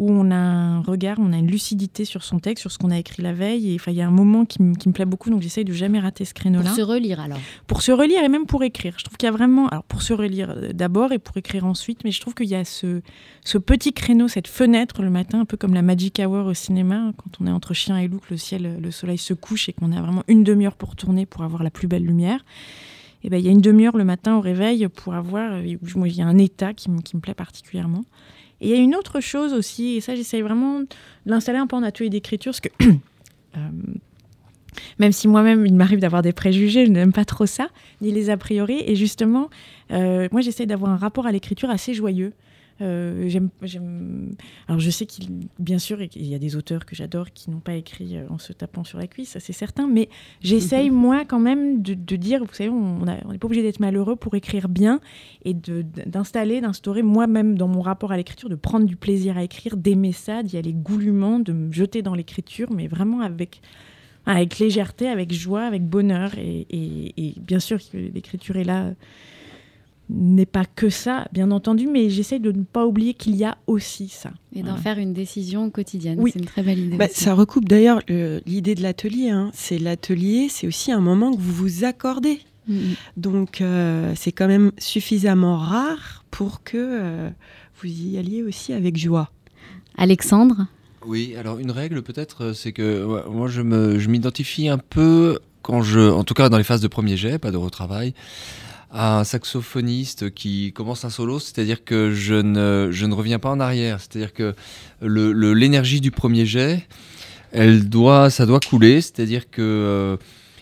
où on a un regard, on a une lucidité sur son texte, sur ce qu'on a écrit la veille. Et il y a un moment qui, me- qui me plaît beaucoup, donc j'essaye de jamais rater ce Pour créneau-là. se relire alors. Pour se relire et même pour écrire. Je trouve qu'il y a vraiment. Alors, pour se relire euh, d'abord et pour écrire ensuite, mais je trouve qu'il y a ce, ce petit créneau, cette fenêtre le matin, un peu comme la magic hour au cinéma, quand on est entre chien et loup, que le ciel, euh, le soleil se couche et qu'on a vraiment une demi-heure pour tourner pour avoir la plus belle lumière. Et ben, il y a une demi-heure le matin au réveil pour avoir. euh, Il y a un état qui, me- qui me plaît particulièrement. Et il y a une autre chose aussi, et ça, j'essaye vraiment de l'installer un peu en atelier d'écriture, parce que. <clears throat> euh, même si moi-même, il m'arrive d'avoir des préjugés, je n'aime pas trop ça, ni les a priori. Et justement, euh, moi, j'essaie d'avoir un rapport à l'écriture assez joyeux. Euh, j'aime, Alors, je sais qu'il, bien sûr, il y a des auteurs que j'adore qui n'ont pas écrit euh, en se tapant sur la cuisse, ça c'est certain. Mais j'essaye, <laughs> moi, quand même, de, de dire, vous savez, on n'est pas obligé d'être malheureux pour écrire bien et de- d'installer, d'instaurer moi-même dans mon rapport à l'écriture, de prendre du plaisir à écrire, d'aimer ça, d'y aller goulûment, de me jeter dans l'écriture, mais vraiment avec avec légèreté, avec joie, avec bonheur. Et, et- et bien sûr que l'écriture est là, n'est pas que ça, bien entendu, mais j'essaie de ne pas oublier qu'il y a aussi ça. Et d'en Voilà. faire une décision quotidienne. Oui. C'est une très belle idée. Bah, ça recoupe d'ailleurs euh, l'idée de l'atelier. hein. C'est l'atelier, c'est aussi un moment que vous vous accordez. Mm, mm. Donc euh, c'est quand même suffisamment rare pour que euh, vous y alliez aussi avec joie. Alexandre? Oui, alors une règle peut-être, c'est que ouais, moi je me, je m'identifie un peu quand je, en tout cas dans les phases de premier jet, pas de retravail, un saxophoniste qui commence un solo, c'est-à-dire que je ne, je ne reviens pas en arrière, c'est-à-dire que l'énergie du premier jet, elle doit, ça doit couler, c'est-à-dire que euh,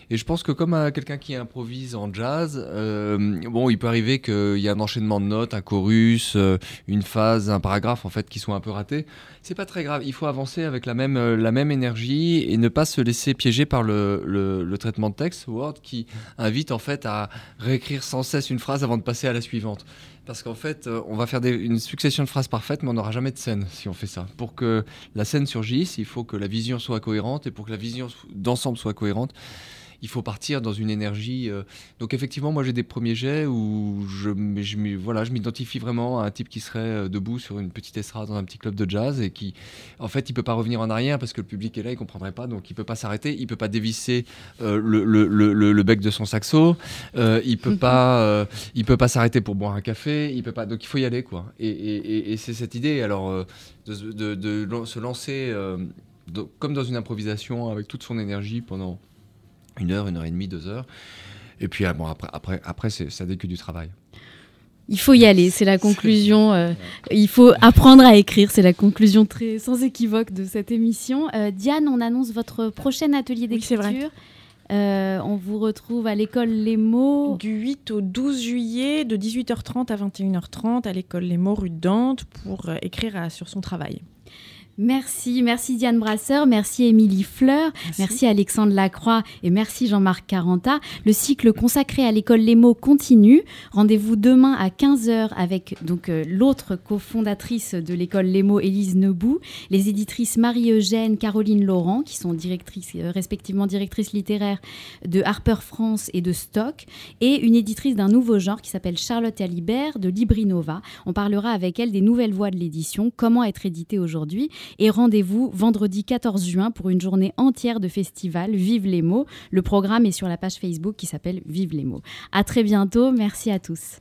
et je pense que comme à quelqu'un qui improvise en jazz, euh, bon, il peut arriver qu'il y a un enchaînement de notes, un chorus, euh, une phase, un paragraphe en fait qui sont un peu ratés. C'est pas très grave. Il faut avancer avec la même, euh, la même énergie et ne pas se laisser piéger par le, le- traitement de texte Word qui invite en fait à réécrire sans cesse une phrase avant de passer à la suivante. Parce qu'en fait, euh, on va faire une succession de phrases parfaites, mais on n'aura jamais de scène si on fait ça. Pour que la scène surgisse, il faut que la vision soit cohérente et pour que la vision d'ensemble soit cohérente, il faut partir dans une énergie. euh, Donc effectivement, moi j'ai des premiers jets où je, je, voilà, je m'identifie vraiment à un type qui serait euh, debout sur une petite estrade dans un petit club de jazz et qui, en fait, il peut pas revenir en arrière parce que le public est là, il comprendrait pas, donc il peut pas s'arrêter, il peut pas dévisser euh, le, le- le- le- le bec de son saxo, euh, il peut <laughs> pas, il peut pas s'arrêter pour boire un café, il peut pas, donc il faut y aller quoi. Et, et- et- et c'est cette idée alors de, se- de- de lan- se lancer de- comme dans une improvisation avec toute son énergie pendant une heure, une heure et demie, deux heures. Et puis ah, bon, après, après, après c'est, ça n'est que du travail. Il faut y aller, c'est la conclusion. euh, il faut apprendre à écrire, c'est la conclusion très sans équivoque de cette émission. Euh, Diane, on annonce votre prochain atelier Oui, c'est vrai. d'écriture. Euh, on vous retrouve à l'école Les Mots. Du 8 au 12 juillet, de 18h30 à 21h30, à l'école Les Mots rue de Dante, pour euh, écrire à- sur son travail. Merci, merci Diane Brasseur, merci Émilie Fleur, merci. Alexandre Lacroix et merci Jean-Marc Caranta. Le cycle consacré à l'école Les Mots continue. Rendez-vous demain à 15h avec donc euh, l'autre cofondatrice de l'école Les Mots, Élise Nebou, les éditrices Marie-Eugène, Caroline Laurent, qui sont directrices, euh, respectivement directrices littéraires de Harper France et de Stock, et une éditrice d'un nouveau genre qui s'appelle Charlotte Alibert de Librinova. On parlera avec elle des nouvelles voies de l'édition, comment être édité aujourd'hui et rendez-vous vendredi 14 juin pour une journée entière de festival Vive les mots. Le programme est sur la page Facebook qui s'appelle Vive les mots. À très bientôt. Merci à tous.